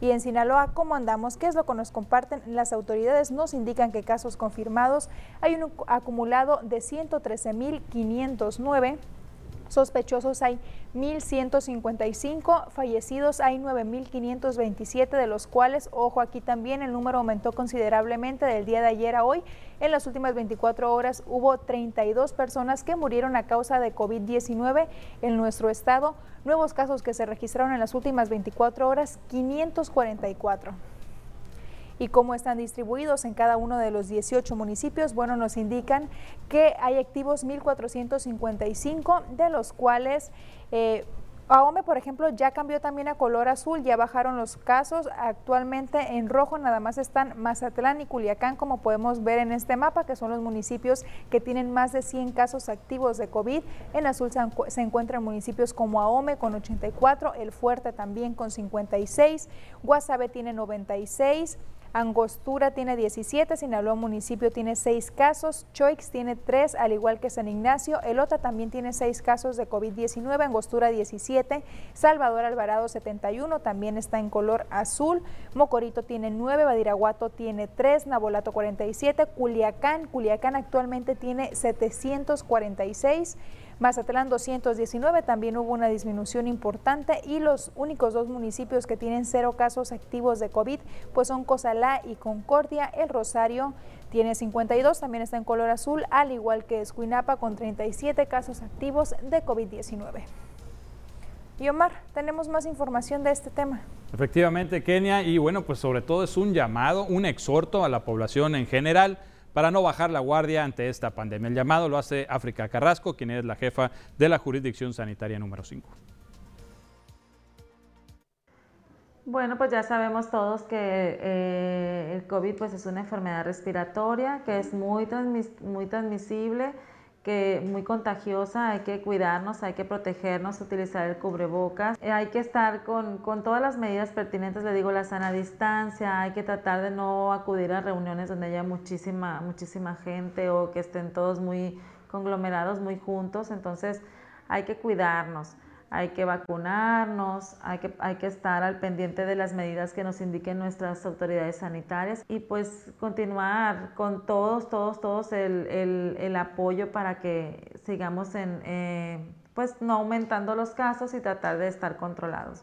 S2: Y en Sinaloa, ¿cómo andamos? ¿Qué es lo que nos comparten? Las autoridades nos indican que casos confirmados hay un acumulado de 113.509 Sospechosos hay 1.155, fallecidos hay 9.527, de los cuales, ojo aquí también, el número aumentó considerablemente del día de ayer a hoy. En las últimas 24 horas hubo 32 personas que murieron a causa de COVID-19 en nuestro estado. Nuevos casos que se registraron en las últimas 24 horas, 544 y cómo están distribuidos en cada uno de los 18 municipios, bueno, nos indican que hay activos 1.455, de los cuales... Eh, Ahome, por ejemplo, ya cambió también a color azul, ya bajaron los casos. Actualmente en rojo nada más están Mazatlán y Culiacán, como podemos ver en este mapa, que son los municipios que tienen más de 100 casos activos de COVID. En azul se, encuentran municipios como Ahome con 84, El Fuerte también con 56, Guasave tiene 96. Angostura tiene 17, Sinaloa municipio tiene 6 casos, Choix tiene 3, al igual que San Ignacio, Elota también tiene 6 casos de COVID-19, Angostura 17, Salvador Alvarado 71, también está en color azul, Mocorito tiene 9, Badiraguato tiene 3, Nabolato 47, Culiacán, Culiacán actualmente tiene 746, Mazatlán 219 también hubo una disminución importante y los únicos dos municipios que tienen cero casos activos de COVID pues son Cozalá y Concordia. El Rosario tiene 52, también está en color azul, al igual que Escuinapa con 37 casos activos de COVID-19. Y Omar, tenemos más información de este tema.
S1: Efectivamente, Kenia, y bueno, pues sobre todo es un llamado, un exhorto a la población en general para no bajar la guardia ante esta pandemia. El llamado lo hace África Carrasco, quien es la jefa de la jurisdicción sanitaria número 5.
S17: Bueno, pues ya sabemos todos que eh, el COVID pues es una enfermedad respiratoria que es muy, muy transmisible que muy contagiosa, hay que cuidarnos, hay que protegernos, utilizar el cubrebocas, eh, hay que estar con, con, todas las medidas pertinentes, le digo la sana distancia, hay que tratar de no acudir a reuniones donde haya muchísima, muchísima gente o que estén todos muy conglomerados, muy juntos, entonces hay que cuidarnos hay que vacunarnos, hay que, hay que estar al pendiente de las medidas que nos indiquen nuestras autoridades sanitarias y pues continuar con todos, todos, todos el, el, apoyo para que sigamos en, eh, pues no aumentando los casos y tratar de estar controlados.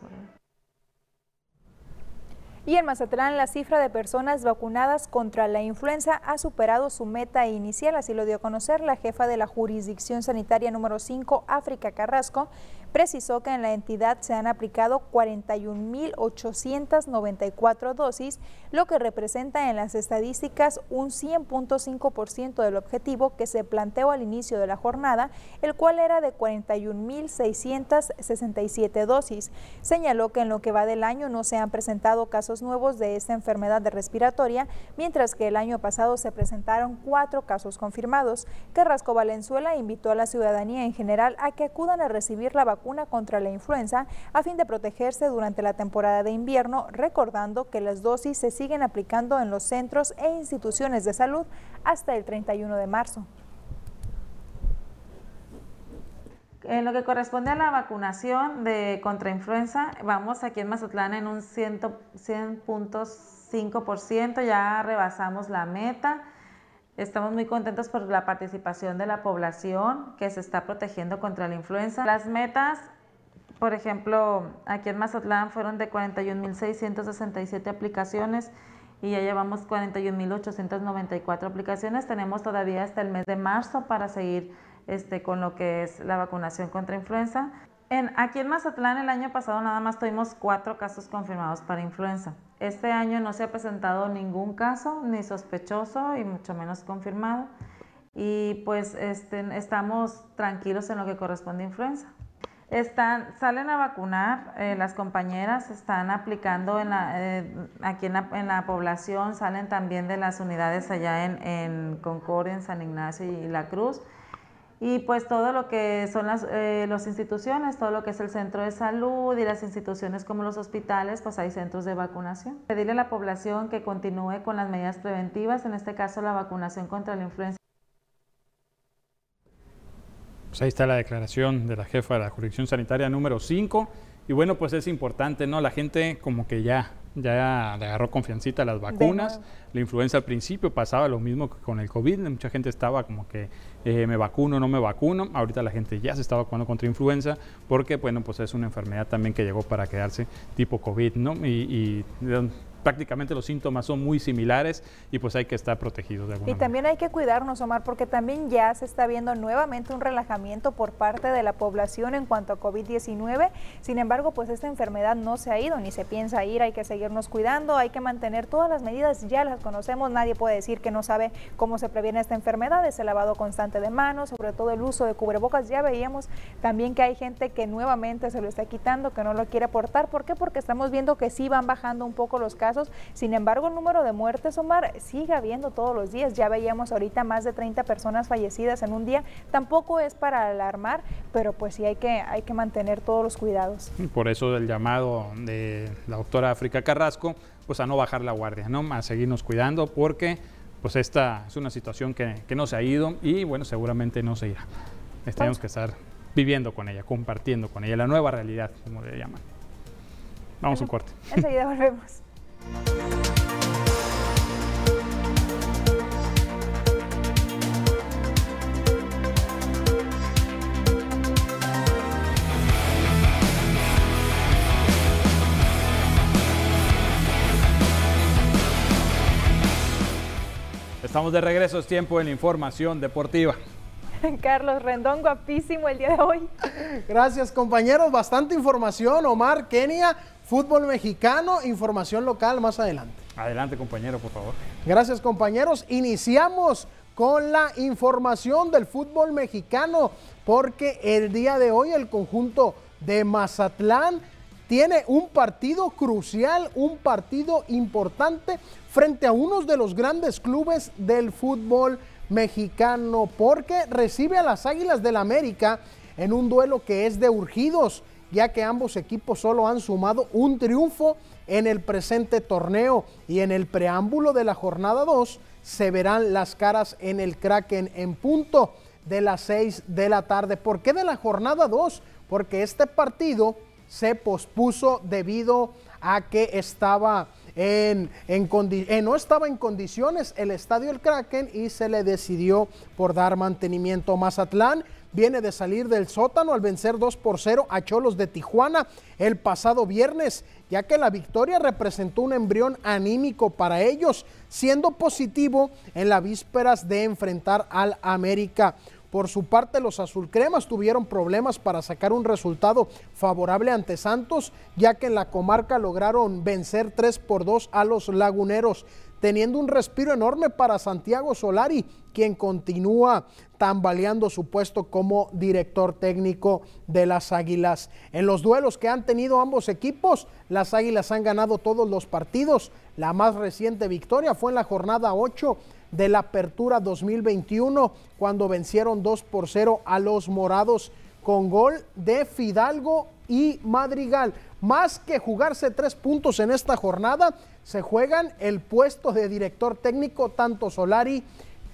S2: Y en Mazatlán la cifra de personas vacunadas contra la influenza ha superado su meta inicial, así lo dio a conocer la jefa de la jurisdicción sanitaria número 5, África Carrasco, precisó que en la entidad se han aplicado 41.894 dosis, lo que representa en las estadísticas un 100.5% del objetivo que se planteó al inicio de la jornada, el cual era de 41.667 dosis. Señaló que en lo que va del año no se han presentado casos nuevos de esta enfermedad respiratoria, mientras que el año pasado se presentaron cuatro casos confirmados. Carrasco Valenzuela invitó a la ciudadanía en general a que acudan a recibir la vacuna vacuna contra la influenza a fin de protegerse durante la temporada de invierno, recordando que las dosis se siguen aplicando en los centros e instituciones de salud hasta el 31 de marzo.
S17: En lo que corresponde a la vacunación de contra influenza, vamos aquí en Mazatlán en un 100.5%, ya rebasamos la meta. Estamos muy contentos por la participación de la población que se está protegiendo contra la influenza. Las metas, por ejemplo, aquí en Mazatlán fueron de 41.667 aplicaciones y ya llevamos 41.894 aplicaciones. Tenemos todavía hasta el mes de marzo para seguir este, con lo que es la vacunación contra influenza. En, aquí en Mazatlán el año pasado nada más tuvimos cuatro casos confirmados para influenza. Este año no se ha presentado ningún caso, ni sospechoso y mucho menos confirmado. Y pues este, estamos tranquilos en lo que corresponde a influenza. Están, salen a vacunar, eh, las compañeras están aplicando en eh, aquí en la, población, salen también de las unidades allá en, en Concordia, en San Ignacio y La Cruz y pues todo lo que son las eh, instituciones, todo lo que es el centro de salud y las instituciones como los hospitales, pues hay centros de vacunación. Pedirle a la población que continúe con las medidas preventivas, en este caso la vacunación contra la influenza.
S1: Pues ahí está la declaración de la jefa de la jurisdicción sanitaria número 5. Y bueno, pues es importante, ¿no? La gente como que ya ya le agarró confiancita a las vacunas. La influenza al principio pasaba lo mismo que con el COVID, mucha gente estaba como que eh, me vacuno, no me vacuno. Ahorita la gente ya se está vacunando contra influenza porque, bueno, pues es una enfermedad también que llegó para quedarse tipo COVID, ¿no? Y, y prácticamente los síntomas son muy similares y pues hay que estar protegidos de alguna
S2: Y también hay que cuidarnos, Omar, porque también ya se está viendo nuevamente un relajamiento por parte de la población en cuanto a COVID-19. Sin embargo, pues esta enfermedad no se ha ido ni se piensa ir, hay que seguirnos cuidando, hay que mantener todas las medidas, ya las conocemos, nadie puede decir que no sabe cómo se previene esta enfermedad, es el lavado constante de manos, sobre todo el uso de cubrebocas. Ya veíamos también que hay gente que nuevamente se lo está quitando, que no lo quiere aportar. ¿Por qué? Porque estamos viendo que sí van bajando un poco los casos sin embargo, el número de muertes, Omar, sigue habiendo todos los días. Ya veíamos ahorita más de 30 personas fallecidas en un día. Tampoco es para alarmar, pero pues sí hay que, hay que mantener todos los cuidados.
S1: Por eso el llamado de la doctora África Carrasco, pues a no bajar la guardia, ¿no? A seguirnos cuidando porque pues esta es una situación que, que no se ha ido y bueno, seguramente no se irá. Tenemos que estar viviendo con ella, compartiendo con ella la nueva realidad, como le llaman. Vamos a un corte.
S2: Enseguida volvemos.
S1: Estamos de regreso, es tiempo en la información deportiva.
S2: Carlos Rendón, guapísimo el día de hoy.
S3: Gracias compañeros, bastante información. Omar, Kenia, fútbol mexicano, información local más adelante.
S1: Adelante compañero, por favor.
S3: Gracias compañeros. Iniciamos con la información del fútbol mexicano porque el día de hoy el conjunto de Mazatlán tiene un partido crucial, un partido importante frente a uno de los grandes clubes del fútbol mexicano, porque recibe a las Águilas del América en un duelo que es de urgidos, ya que ambos equipos solo han sumado un triunfo en el presente torneo y en el preámbulo de la jornada 2 se verán las caras en el Kraken en punto de las 6 de la tarde. ¿Por qué de la jornada 2? Porque este partido se pospuso debido a que estaba en, en, eh, no estaba en condiciones el estadio El Kraken y se le decidió por dar mantenimiento. Mazatlán viene de salir del sótano al vencer 2 por 0 a Cholos de Tijuana el pasado viernes, ya que la victoria representó un embrión anímico para ellos, siendo positivo en las vísperas de enfrentar al América. Por su parte, los azulcremas tuvieron problemas para sacar un resultado favorable ante Santos, ya que en la comarca lograron vencer 3 por 2 a los laguneros, teniendo un respiro enorme para Santiago Solari, quien continúa tambaleando su puesto como director técnico de las Águilas. En los duelos que han tenido ambos equipos, las Águilas han ganado todos los partidos. La más reciente victoria fue en la jornada 8 de la Apertura 2021 cuando vencieron 2 por 0 a los Morados con gol de Fidalgo y Madrigal. Más que jugarse tres puntos en esta jornada, se juegan el puesto de director técnico tanto Solari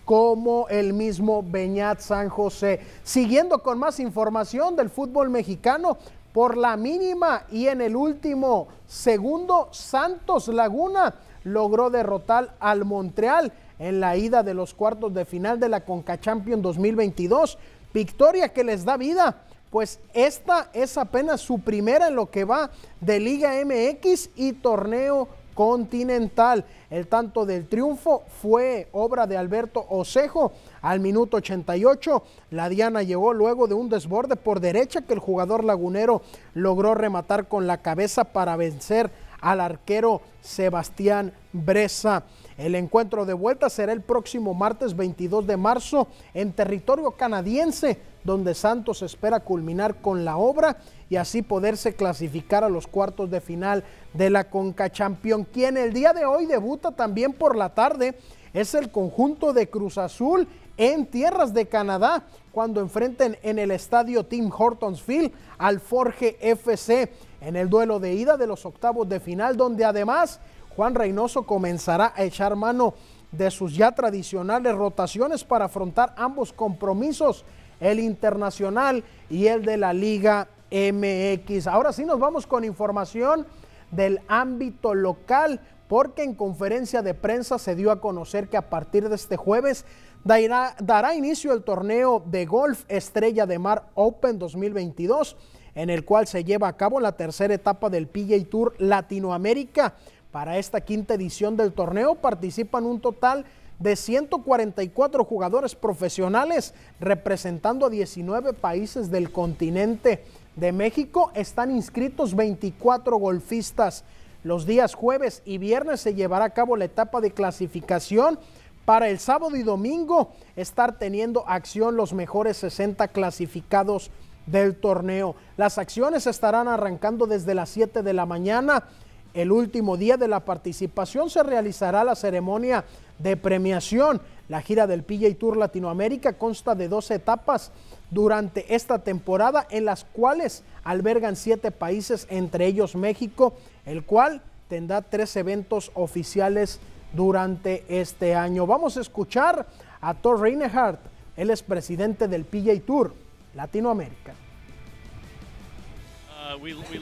S3: como el mismo Beñat San José. Siguiendo con más información del fútbol mexicano, por la mínima y en el último segundo, Santos Laguna logró derrotar al Montreal en la ida de los cuartos de final de la Conca Champions 2022. Victoria que les da vida, pues esta es apenas su primera en lo que va de Liga MX y torneo continental. El tanto del triunfo fue obra de Alberto Osejo al minuto 88. La Diana llegó luego de un desborde por derecha que el jugador lagunero logró rematar con la cabeza para vencer al arquero Sebastián Bresa. El encuentro de vuelta será el próximo martes 22 de marzo en territorio canadiense, donde Santos espera culminar con la obra y así poderse clasificar a los cuartos de final de la Conca Champion, quien el día de hoy debuta también por la tarde. Es el conjunto de Cruz Azul en tierras de Canadá cuando enfrenten en el estadio Tim Hortons Field al Forge FC en el duelo de ida de los octavos de final donde además Juan Reynoso comenzará a echar mano de sus ya tradicionales rotaciones para afrontar ambos compromisos, el internacional y el de la Liga MX. Ahora sí nos vamos con información del ámbito local, porque en conferencia de prensa se dio a conocer que a partir de este jueves dará, inicio el torneo de golf Estrella de Mar Open 2022, en el cual se lleva a cabo la tercera etapa del PGA Tour Latinoamérica. Para esta quinta edición del torneo participan un total de 144 jugadores profesionales representando a 19 países del continente. De México están inscritos 24 golfistas. Los días jueves y viernes se llevará a cabo la etapa de clasificación para el sábado y domingo estar teniendo acción los mejores 60 clasificados del torneo. Las acciones estarán arrancando desde las 7 de la mañana. El último día de la participación se realizará la ceremonia de premiación. La gira del PGA Tour Latinoamérica consta de dos etapas durante esta temporada en las cuales albergan siete países, entre ellos México, el cual tendrá tres eventos oficiales durante este año. Vamos a escuchar a Thor Reinhardt, él es presidente del PGA Tour Latinoamérica.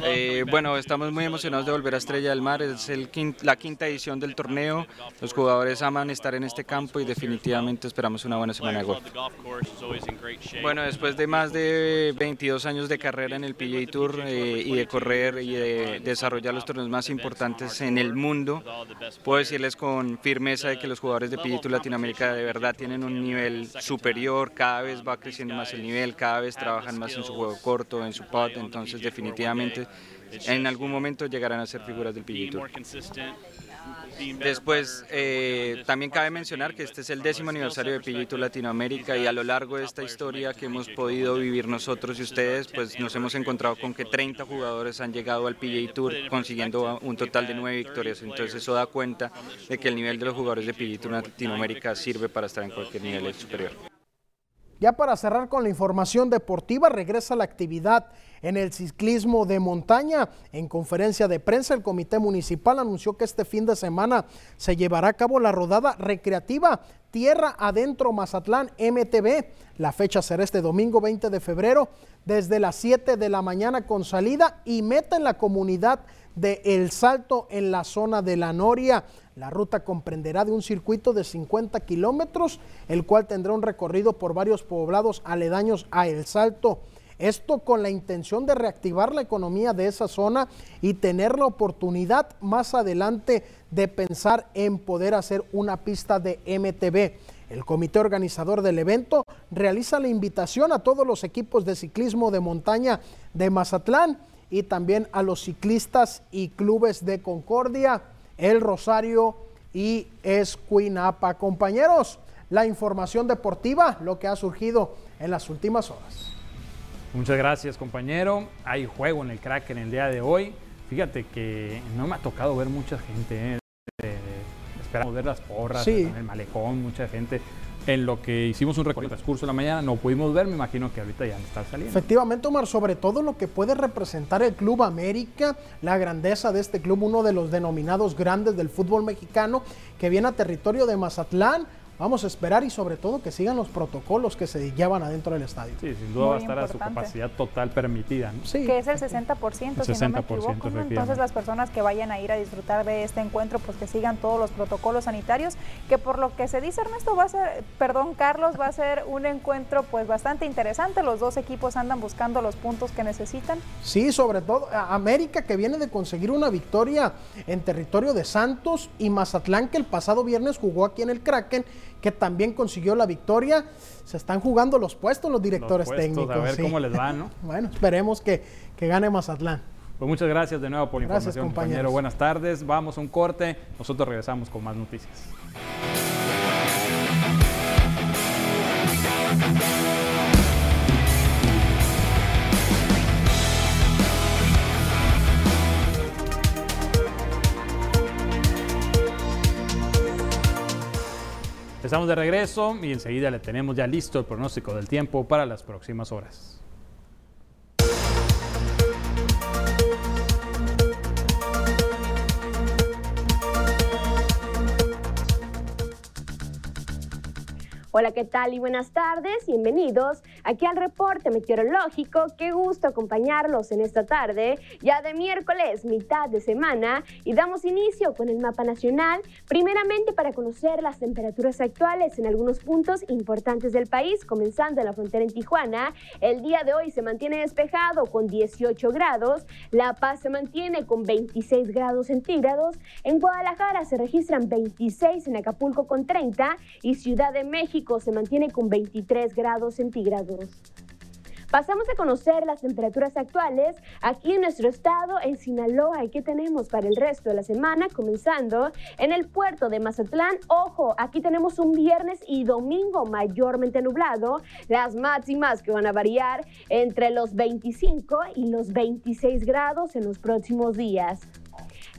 S18: Eh, bueno, estamos muy emocionados de volver a Estrella del Mar. Es el la quinta edición del torneo. Los jugadores aman estar en este campo y definitivamente esperamos una buena semana de golf. Bueno, después de más de 22 años de carrera en el PGA Tour eh, y de correr y de desarrollar los torneos más importantes en el mundo, puedo decirles con firmeza de que los jugadores de PGA Tour Latinoamérica de verdad tienen un nivel superior. Cada vez va creciendo más el nivel, cada vez trabajan más en su juego corto, en su pot. Entonces, definitivamente definitivamente en algún momento llegarán a ser figuras del PGA Después, eh, también cabe mencionar que este es el décimo aniversario de PGA Latinoamérica y a lo largo de esta historia que hemos podido vivir nosotros y ustedes, pues nos hemos encontrado con que 30 jugadores han llegado al PGA Tour consiguiendo un total de 9 victorias. Entonces eso da cuenta de que el nivel de los jugadores de PGA Latinoamérica sirve para estar en cualquier nivel superior.
S3: Ya para cerrar con la información deportiva, regresa la actividad en el ciclismo de montaña. En conferencia de prensa, el Comité Municipal anunció que este fin de semana se llevará a cabo la rodada recreativa Tierra Adentro Mazatlán MTB. La fecha será este domingo 20 de febrero desde las 7 de la mañana con salida y meta en la comunidad de El Salto en la zona de la Noria. La ruta comprenderá de un circuito de 50 kilómetros, el cual tendrá un recorrido por varios poblados aledaños a El Salto. Esto con la intención de reactivar la economía de esa zona y tener la oportunidad más adelante de pensar en poder hacer una pista de MTB. El comité organizador del evento realiza la invitación a todos los equipos de ciclismo de montaña de Mazatlán y también a los ciclistas y clubes de Concordia, El Rosario y Escuinapa. Compañeros, la información deportiva, lo que ha surgido en las últimas horas.
S1: Muchas gracias, compañero. Hay juego en el crack en el día de hoy. Fíjate que no me ha tocado ver mucha gente. Eh, esperamos ver las porras en el malecón, mucha gente en lo que hicimos un recorrido transcurso de la mañana, no pudimos ver, me imagino que ahorita ya está saliendo.
S3: Efectivamente, Omar, sobre todo lo que puede representar el Club América, la grandeza de este club, uno de los denominados grandes del fútbol mexicano, que viene a territorio de Mazatlán, Vamos a esperar y sobre todo que sigan los protocolos que se llevan adentro del estadio.
S1: Sí, sin duda va a estar a su capacidad total permitida.
S2: Sí. Que es el 60%, si no me equivoco. Entonces las personas que vayan a ir a disfrutar de este encuentro, pues que sigan todos los protocolos sanitarios, que por lo que se dice Ernesto va a ser, perdón Carlos, va a ser un encuentro pues bastante interesante. Los dos equipos andan buscando los puntos que necesitan.
S3: Sí, sobre todo América que viene de conseguir una victoria en territorio de Santos y Mazatlán que el pasado viernes jugó aquí en el Kraken que también consiguió la victoria. Se están jugando los puestos los directores técnicos.
S1: A ver cómo les va, ¿no?
S3: bueno, esperemos que, que, gane Mazatlán.
S1: Pues muchas gracias de nuevo por la información, compañero. Buenas tardes. Vamos a un corte. Nosotros regresamos con más noticias. Estamos de regreso y enseguida le tenemos ya listo el pronóstico del tiempo para las próximas horas.
S19: Hola, ¿qué tal y buenas tardes? Bienvenidos aquí al reporte meteorológico. Qué gusto acompañarlos en esta tarde, ya de miércoles, mitad de semana, y damos inicio con el mapa nacional, primeramente para conocer las temperaturas actuales en algunos puntos importantes del país, comenzando en la frontera en Tijuana. El día de hoy se mantiene despejado con 18 grados, La Paz se mantiene con 26 grados centígrados, en Guadalajara se registran 26, en Acapulco con 30 y Ciudad de México se mantiene con 23 grados centígrados. Pasamos a conocer las temperaturas actuales aquí en nuestro estado, en Sinaloa, y qué tenemos para el resto de la semana, comenzando en el puerto de Mazatlán. Ojo, aquí tenemos un viernes y domingo mayormente nublado, las máximas que van a variar entre los 25 y los 26 grados en los próximos días.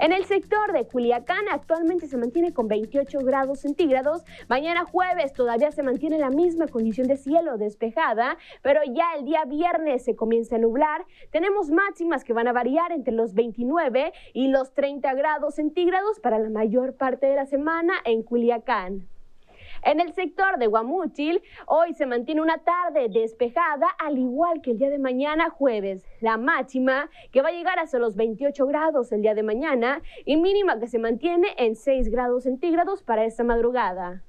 S19: En el sector de Culiacán actualmente se mantiene con 28 grados centígrados. Mañana jueves todavía se mantiene la misma condición de cielo despejada, pero ya el día viernes se comienza a nublar. Tenemos máximas que van a variar entre los 29 y los 30 grados centígrados para la mayor parte de la semana en Culiacán. En el sector de Guamúchil, hoy se mantiene una tarde despejada, al igual que el día de mañana jueves. La máxima que va a llegar hasta los 28 grados el día de mañana y mínima que se mantiene en 6 grados centígrados para esta madrugada.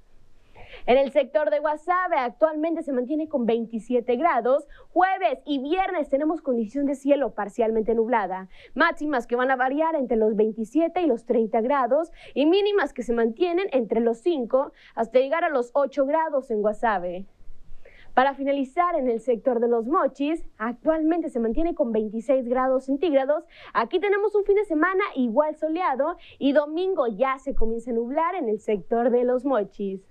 S19: En el sector de Guasave actualmente se mantiene con 27 grados. Jueves y viernes tenemos condición de cielo parcialmente nublada. Máximas que van a variar entre los 27 y los 30 grados y mínimas que se mantienen entre los 5 hasta llegar a los 8 grados en Guasave. Para finalizar, en el sector de los mochis, actualmente se mantiene con 26 grados centígrados. Aquí tenemos un fin de semana igual soleado y domingo ya se comienza a nublar en el sector de los mochis.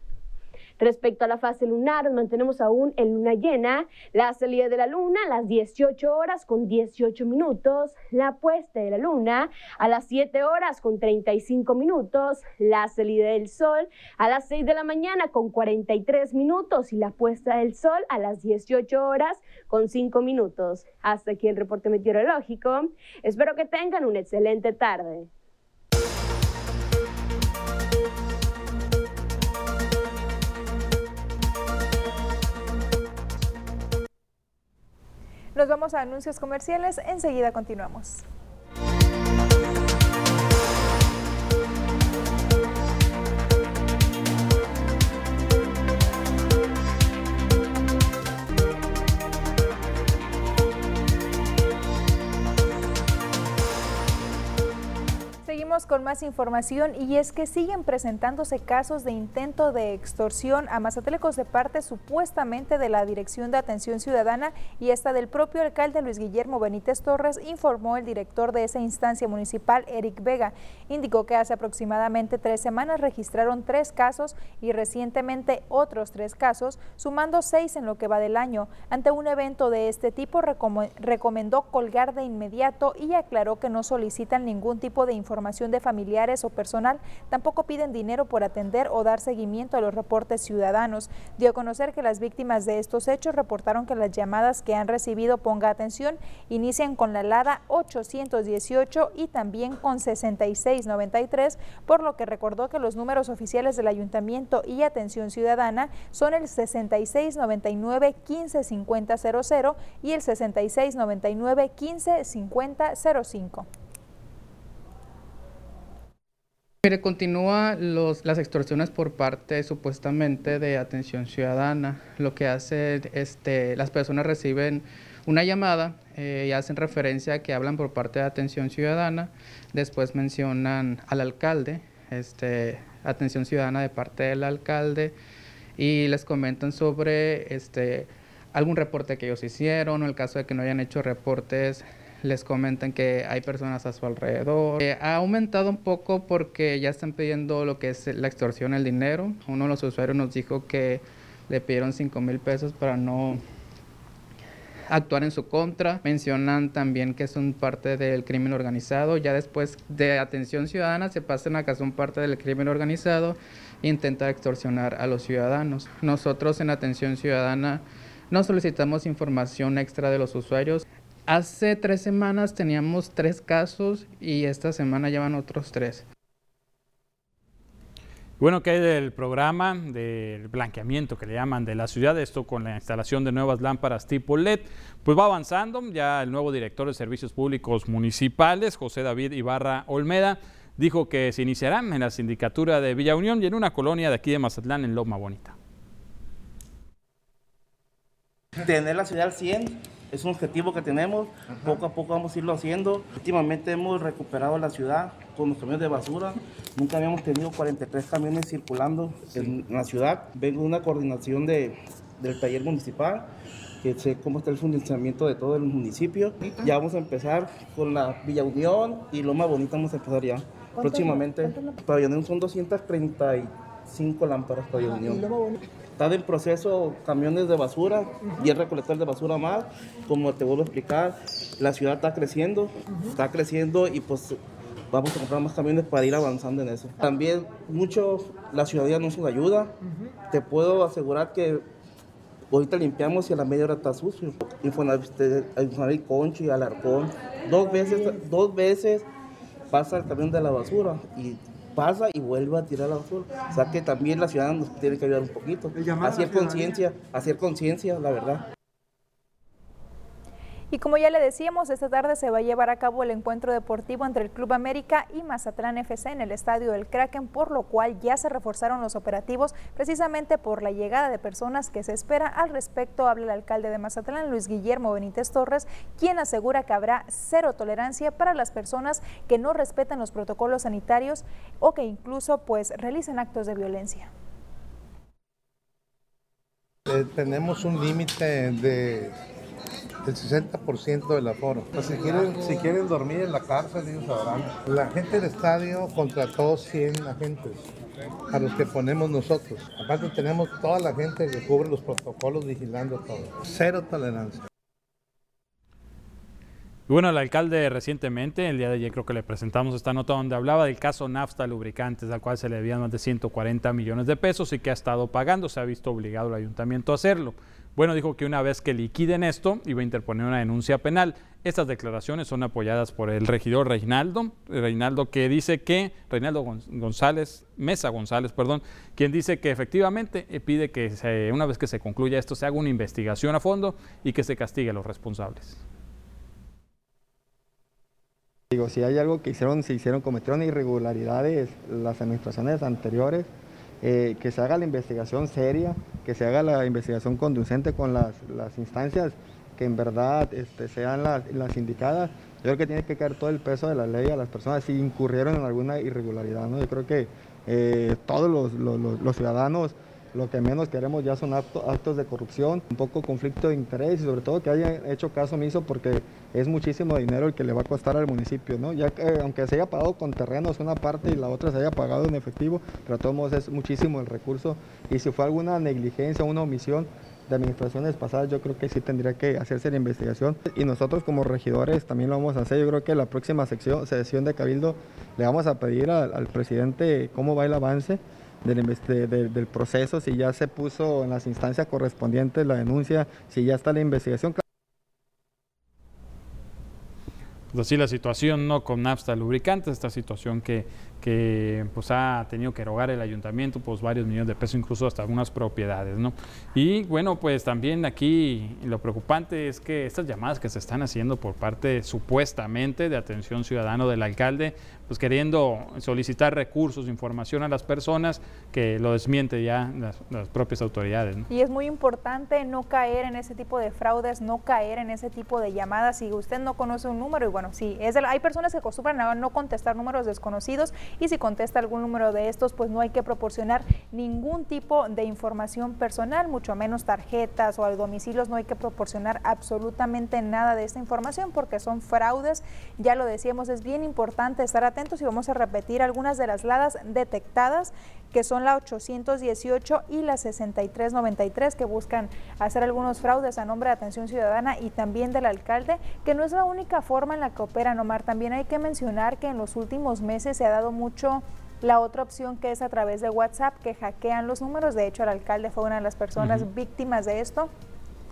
S19: Respecto a la fase lunar, mantenemos aún en luna llena, la salida de la luna a las 18 horas con 18 minutos, la puesta de la luna a las 7 horas con 35 minutos, la salida del sol a las 6 de la mañana con 43 minutos y la puesta del sol a las 18 horas con 5 minutos. Hasta aquí el reporte meteorológico. Espero que tengan una excelente tarde.
S2: Nos vamos a anuncios comerciales, enseguida continuamos. Con más información y es que siguen presentándose casos de intento de extorsión a Mazatelecos de parte supuestamente de la Dirección de Atención Ciudadana y esta del propio alcalde Luis Guillermo Benítez Torres, informó el director de esa instancia municipal, Eric Vega. Indicó que hace aproximadamente tres semanas registraron tres casos y recientemente otros tres casos, sumando seis en lo que va del año. Ante un evento de este tipo, recomendó colgar de inmediato y aclaró que no solicitan ningún tipo de información de familiares o personal, tampoco piden dinero por atender o dar seguimiento a los reportes ciudadanos. Dio a conocer que las víctimas de estos hechos reportaron que las llamadas que han recibido Ponga Atención inician con la LADA 818 y también con 6693, por lo que recordó que los números oficiales del Ayuntamiento y Atención Ciudadana son el 6699 155000 y el 6699 155005.
S20: Mire, continúa los, las extorsiones por parte supuestamente de atención ciudadana. Lo que hace, este, las personas reciben una llamada eh, y hacen referencia a que hablan por parte de atención ciudadana. Después mencionan al alcalde, este, atención ciudadana de parte del alcalde y les comentan sobre este, algún reporte que ellos hicieron o el caso de que no hayan hecho reportes les comentan que hay personas a su alrededor. Ha aumentado un poco porque ya están pidiendo lo que es la extorsión, el dinero. Uno de los usuarios nos dijo que le pidieron 5 mil pesos para no actuar en su contra. Mencionan también que son parte del crimen organizado. Ya después de atención ciudadana se pasan a que son parte del crimen organizado e intentar extorsionar a los ciudadanos. Nosotros en atención ciudadana no solicitamos información extra de los usuarios. Hace tres semanas teníamos tres casos y esta semana llevan otros tres.
S1: Bueno, que hay del programa del blanqueamiento que le llaman de la ciudad, esto con la instalación de nuevas lámparas tipo LED, pues va avanzando. Ya el nuevo director de Servicios Públicos Municipales, José David Ibarra Olmeda, dijo que se iniciarán en la sindicatura de Villa Unión y en una colonia de aquí de Mazatlán, en Loma Bonita.
S21: Tener la ciudad al 100 es un objetivo que tenemos, poco a poco vamos a irlo haciendo. Últimamente hemos recuperado la ciudad con los camiones de basura, nunca habíamos tenido 43 camiones circulando en la ciudad. Vengo de una coordinación de, del taller municipal, que sé cómo está el funcionamiento de todo el municipio. Ya vamos a empezar con la Villa Unión y Loma Bonita vamos a empezar ya próximamente. Unión son 235 lámparas para Unión. Está en proceso camiones de basura y el recolector de basura más. Como te vuelvo a explicar, la ciudad está creciendo, está creciendo y pues vamos a comprar más camiones para ir avanzando en eso. También mucho la ciudadanía nos ayuda. Te puedo asegurar que ahorita limpiamos y a la media hora está sucio. Infonavit Concho y Alarcón. Dos veces, dos veces pasa el camión de la basura y pasa y vuelve a tirar la basura. O sea que también la ciudad nos tiene que ayudar un poquito. Hacer conciencia, hacer conciencia, la verdad.
S2: Y como ya le decíamos, esta tarde se va a llevar a cabo el encuentro deportivo entre el Club América y Mazatlán FC en el estadio del Kraken, por lo cual ya se reforzaron los operativos precisamente por la llegada de personas que se espera. Al respecto habla el alcalde de Mazatlán, Luis Guillermo Benítez Torres, quien asegura que habrá cero tolerancia para las personas que no respetan los protocolos sanitarios o que incluso pues realicen actos de violencia.
S16: Eh, tenemos un límite de el 60% del aforo. Pues si, quieren, si quieren dormir en la cárcel, ellos sabrán. La gente del estadio contrató 100 agentes a los que ponemos nosotros. Aparte tenemos toda la gente que cubre los protocolos vigilando todo. Cero tolerancia.
S1: Y bueno, el alcalde recientemente, el día de ayer creo que le presentamos esta nota donde hablaba del caso Nafta Lubricantes, al cual se le debían más de 140 millones de pesos y que ha estado pagando, se ha visto obligado el ayuntamiento a hacerlo. Bueno, dijo que una vez que liquiden esto, iba a interponer una denuncia penal. Estas declaraciones son apoyadas por el regidor Reinaldo, Reinaldo que dice que, Reinaldo González, Mesa González, perdón, quien dice que efectivamente eh, pide que una vez que se concluya esto se haga una investigación a fondo y que se castigue a los responsables.
S22: Digo, si hay algo que hicieron, se hicieron, cometieron irregularidades las administraciones anteriores, eh, que se haga la investigación seria, que se haga la investigación conducente con las, instancias que en verdad este, sean las, indicadas. Yo creo que tiene que caer todo el peso de la ley a las personas si incurrieron en alguna irregularidad. ¿no? Yo creo que eh, todos los ciudadanos lo que menos queremos ya son actos de corrupción, un poco conflicto de interés y sobre todo que hayan hecho caso omiso porque es muchísimo dinero el que le va a costar al municipio, ¿no? Ya que aunque se haya pagado con terrenos una parte y la otra se haya pagado en efectivo, pero de todos modos es muchísimo el recurso y si fue alguna negligencia, una omisión, de administraciones pasadas, yo creo que sí tendría que hacerse la investigación y nosotros como regidores también lo vamos a hacer. Yo creo que la próxima sección, sesión de Cabildo le vamos a pedir al presidente cómo va el avance del, del, proceso, si ya se puso en las instancias correspondientes la denuncia, si ya está la investigación.
S1: Pues así la situación no con Napsta Lubricantes, esta situación que que pues ha tenido que erogar el ayuntamiento pues varios millones de pesos, incluso hasta algunas propiedades, ¿no? Y bueno, pues también aquí lo preocupante es que estas llamadas que se están haciendo por parte supuestamente de atención ciudadano del alcalde, pues queriendo solicitar recursos, información a las personas, que lo desmiente ya las, propias autoridades.
S2: Y es muy importante no caer en ese tipo de fraudes, no caer en ese tipo de llamadas. Si usted no conoce un número, y bueno, sí, es hay personas que acostumbran a no contestar números desconocidos y si contesta algún número de estos, pues no hay que proporcionar ningún tipo de información personal, mucho menos tarjetas o domicilios, no hay que proporcionar absolutamente nada de esta información porque son fraudes. Ya lo decíamos, es bien importante estar atentos y vamos a repetir algunas de las ladas detectadas que son la 818 y la 6393 que buscan hacer algunos fraudes a nombre de Atención Ciudadana y también del alcalde, que no es la única forma en la que operan, Omar. También hay que mencionar que en los últimos meses se ha dado mucho la otra opción que es a través de WhatsApp, que hackean los números. De hecho, el alcalde fue una de las personas víctimas de esto.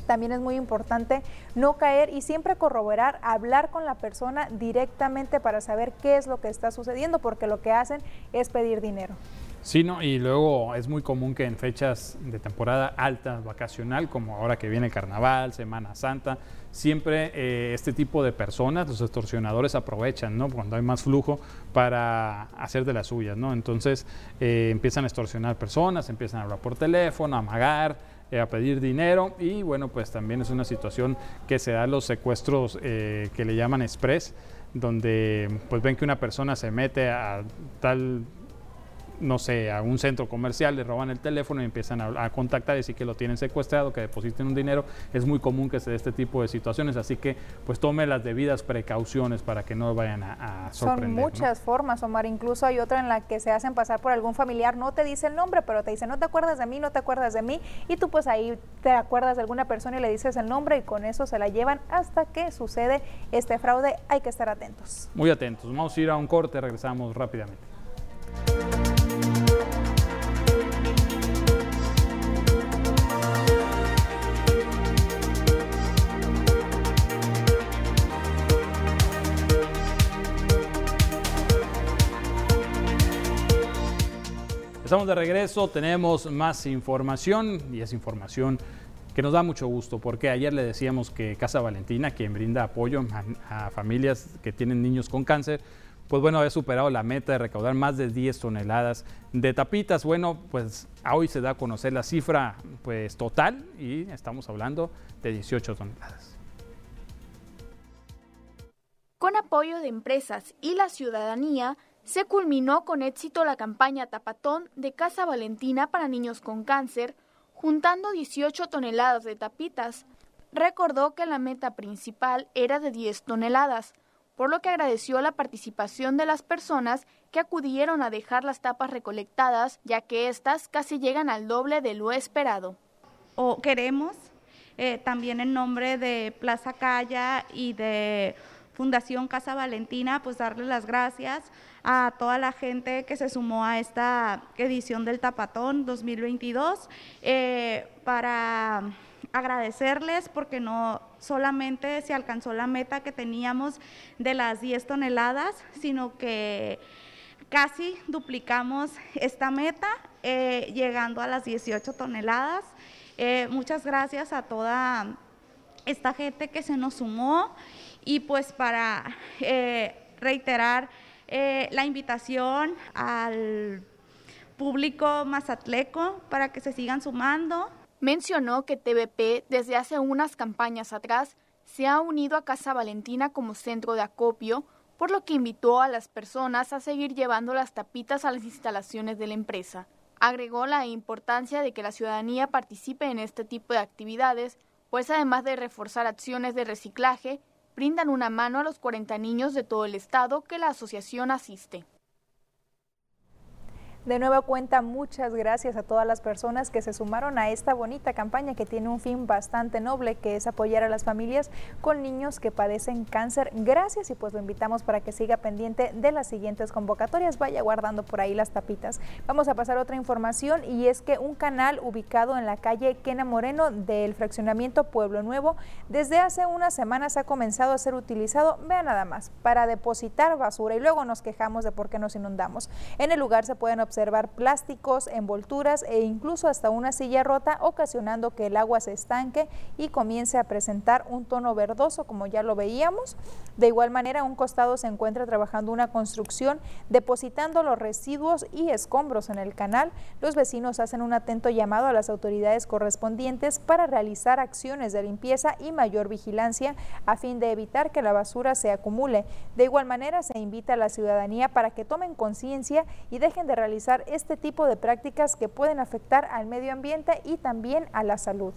S2: También es muy importante no caer y siempre corroborar, hablar con la persona directamente para saber qué es lo que está sucediendo, porque lo que hacen es pedir dinero.
S1: Sí, ¿no? y luego es muy común que en fechas de temporada alta, vacacional, como ahora que viene el carnaval, Semana Santa, siempre eh, este tipo de personas, los extorsionadores aprovechan, ¿no? Cuando hay más flujo para hacer de las suyas, ¿no? Entonces eh, empiezan a extorsionar personas, empiezan a hablar por teléfono, a amagar, eh, a pedir dinero y bueno, pues también es una situación que se da los secuestros que le llaman express, donde pues ven que una persona se mete a tal no sé, a un centro comercial, le roban el teléfono y empiezan a, contactar y decir que lo tienen secuestrado, que depositen un dinero. Es muy común que se dé este tipo de situaciones, así que pues tome las debidas precauciones para que no vayan a, sorprender.
S2: Son muchas formas, Omar. Incluso hay otra en la que se hacen pasar por algún familiar, no te dice el nombre, pero te dice, no te acuerdas de mí, no te acuerdas de mí, y tú pues ahí te acuerdas de alguna persona y le dices el nombre y con eso se la llevan hasta que sucede este fraude. Hay que estar atentos.
S1: Muy atentos. Vamos a ir a un corte, regresamos rápidamente. Estamos de regreso, tenemos más información y es información que nos da mucho gusto porque ayer le decíamos que Casa Valentina, quien brinda apoyo a, familias que tienen niños con cáncer, pues bueno, ha superado la meta de recaudar más de 10 toneladas de tapitas. Bueno, pues hoy se da a conocer la cifra pues total y estamos hablando de 18 toneladas.
S12: Con apoyo de empresas y la ciudadanía, se culminó con éxito la campaña Tapatón de Casa Valentina para niños con cáncer, juntando 18 toneladas de tapitas. Recordó que la meta principal era de 10 toneladas, por lo que agradeció la participación de las personas que acudieron a dejar las tapas recolectadas, ya que éstas casi llegan al doble de lo esperado.
S23: O queremos, eh, también en nombre de Plaza Calla y de Fundación Casa Valentina, pues darle las gracias a toda la gente que se sumó a esta edición del Tapatón 2022 eh, para agradecerles porque no solamente se alcanzó la meta que teníamos de las 10 toneladas, sino que casi duplicamos esta meta, eh, llegando a las 18 toneladas. Eh, muchas gracias a toda esta gente que se nos sumó y pues para reiterar eh, la invitación al público mazatleco para que se sigan sumando.
S12: Mencionó que TVP desde hace unas campañas atrás se ha unido a Casa Valentina como centro de acopio, por lo que invitó a las personas a seguir llevando las tapitas a las instalaciones de la empresa. Agregó la importancia de que la ciudadanía participe en este tipo de actividades, pues además de reforzar acciones de reciclaje, brindan una mano a los 40 niños de todo el estado que la asociación asiste.
S2: De nueva cuenta, muchas gracias a todas las personas que se sumaron a esta bonita campaña que tiene un fin bastante noble, que es apoyar a las familias con niños que padecen cáncer. Gracias y pues lo invitamos para que siga pendiente de las siguientes convocatorias. Vaya guardando por ahí las tapitas. Vamos a pasar a otra información y es que un canal ubicado en la calle Quena Moreno del fraccionamiento Pueblo Nuevo desde hace unas semanas ha comenzado a ser utilizado, vean nada más, para depositar basura y luego nos quejamos de por qué nos inundamos. En el lugar se pueden observar observar plásticos, envolturas e incluso hasta una silla rota, ocasionando que el agua se estanque y comience a presentar un tono verdoso, como ya lo veíamos. De igual manera, a un costado se encuentra trabajando una construcción, depositando los residuos y escombros en el canal. Los vecinos hacen un atento llamado a las autoridades correspondientes para realizar acciones de limpieza y mayor vigilancia a fin de evitar que la basura se acumule. De igual manera, se invita a la ciudadanía para que tomen conciencia y dejen de realizar este tipo de prácticas que pueden afectar al medio ambiente y también a la salud.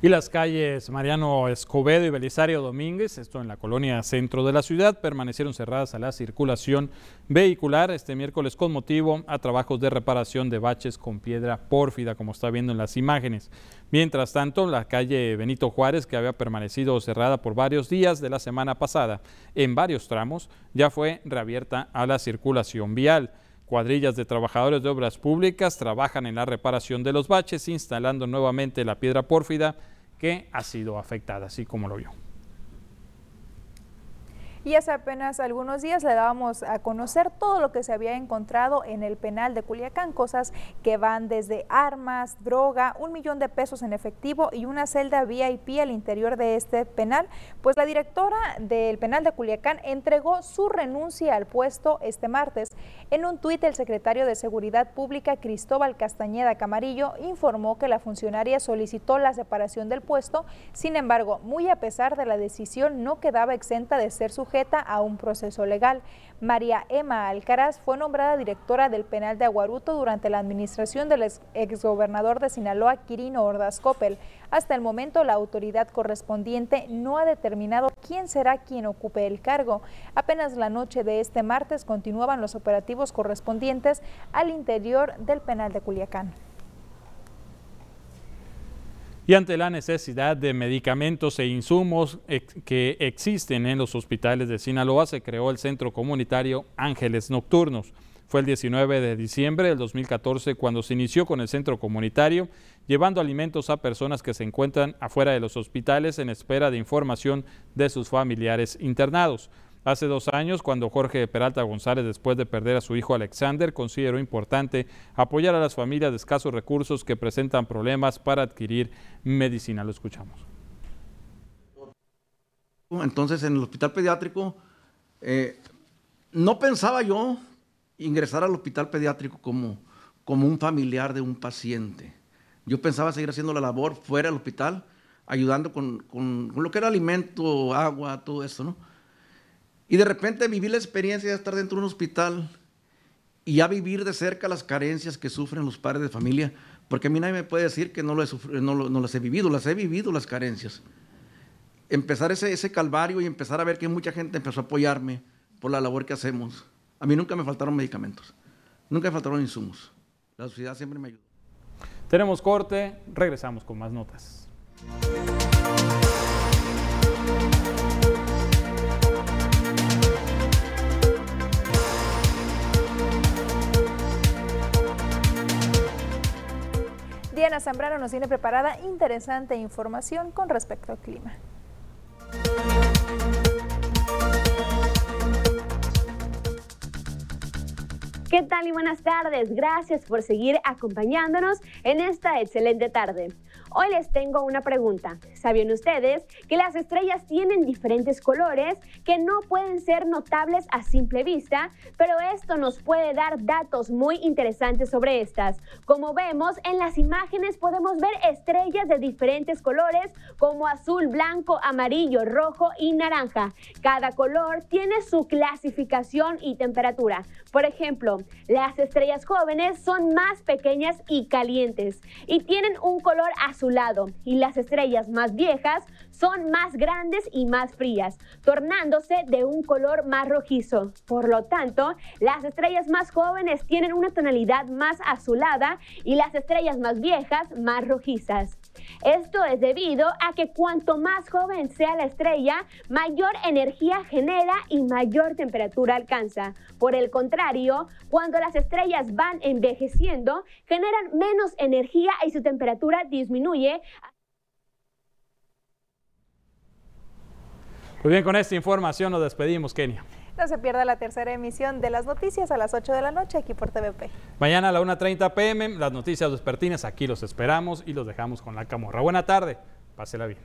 S1: Y las calles Mariano Escobedo y Belisario Domínguez, esto en la colonia centro de la ciudad, permanecieron cerradas a la circulación vehicular este miércoles con motivo a trabajos de reparación de baches con piedra pórfida, como está viendo en las imágenes. Mientras tanto, la calle Benito Juárez, que había permanecido cerrada por varios días de la semana pasada en varios tramos, ya fue reabierta a la circulación vial. Cuadrillas de trabajadores de obras públicas trabajan en la reparación de los baches, instalando nuevamente la piedra pórfida que ha sido afectada, así como lo vio.
S2: Y hace apenas algunos días le dábamos a conocer todo lo que se había encontrado en el penal de Culiacán, cosas que van desde armas, droga, un millón de pesos en efectivo y una celda VIP al interior de este penal. Pues la directora del penal de Culiacán entregó su renuncia al puesto este martes. En un tuit, el secretario de Seguridad Pública, Cristóbal Castañeda Camarillo, informó que la funcionaria solicitó la separación del puesto, sin embargo, muy a pesar de la decisión, no quedaba exenta de ser sujeta a un proceso legal. María Emma Alcaraz fue nombrada directora del penal de Aguaruto durante la administración del exgobernador de Sinaloa, Quirino Ordaz Coppel. Hasta el momento, la autoridad correspondiente no ha determinado quién será quien ocupe el cargo. Apenas la noche de este martes continuaban los operativos correspondientes al interior del penal de Culiacán.
S1: Y ante la necesidad de medicamentos e insumos que existen en los hospitales de Sinaloa, se creó el Centro Comunitario Ángeles Nocturnos. Fue el 19 de diciembre del 2014 cuando se inició con el centro comunitario, llevando alimentos a personas que se encuentran afuera de los hospitales en espera de información de sus familiares internados. Hace dos años, cuando Jorge Peralta González, después de perder a su hijo Alexander, consideró importante apoyar a las familias de escasos recursos que presentan problemas para adquirir medicina. Lo escuchamos.
S24: Entonces, en el hospital pediátrico, eh, no pensaba yo ingresar al hospital pediátrico como, como un familiar de un paciente. Yo pensaba seguir haciendo la labor fuera del hospital, ayudando con, con lo que era alimento, agua, todo eso, ¿no? Y de repente viví la experiencia de estar dentro de un hospital y ya vivir de cerca las carencias que sufren los padres de familia, porque a mí nadie me puede decir que no, lo he no, las he vivido, las he vivido las carencias. Empezar ese, ese calvario y empezar a ver que mucha gente empezó a apoyarme por la labor que hacemos. A mí nunca me faltaron medicamentos, nunca me faltaron insumos. La sociedad siempre me ayudó.
S1: Tenemos corte, regresamos con más notas.
S2: Diana Zambrano nos tiene preparada interesante información con respecto al clima.
S19: ¿Qué tal y buenas tardes? Gracias por seguir acompañándonos en esta excelente tarde. Hoy les tengo una pregunta. ¿Sabían ustedes que las estrellas tienen diferentes colores que no pueden ser notables a simple vista? Pero esto nos puede dar datos muy interesantes sobre estas. Como vemos en las imágenes podemos ver estrellas de diferentes colores como azul, blanco, amarillo, rojo y naranja. Cada color tiene su clasificación y temperatura. Por ejemplo, las estrellas jóvenes son más pequeñas y calientes y tienen un color azulado y las estrellas más viejas son más grandes y más frías, tornándose de un color más rojizo. Por lo tanto, las estrellas más jóvenes tienen una tonalidad más azulada y las estrellas más viejas más rojizas. Esto es debido a que cuanto más joven sea la estrella, mayor energía genera y mayor temperatura alcanza. Por el contrario, cuando las estrellas van envejeciendo, generan menos energía y su temperatura disminuye.
S1: Muy bien, con esta información nos despedimos, Kenia.
S2: No se pierda la tercera emisión de las noticias a las 8 de la noche aquí por TVP.
S1: Mañana a la 1.30 pm, las noticias despertinas, aquí los esperamos y los dejamos con la camorra. Buena tarde, pásela bien.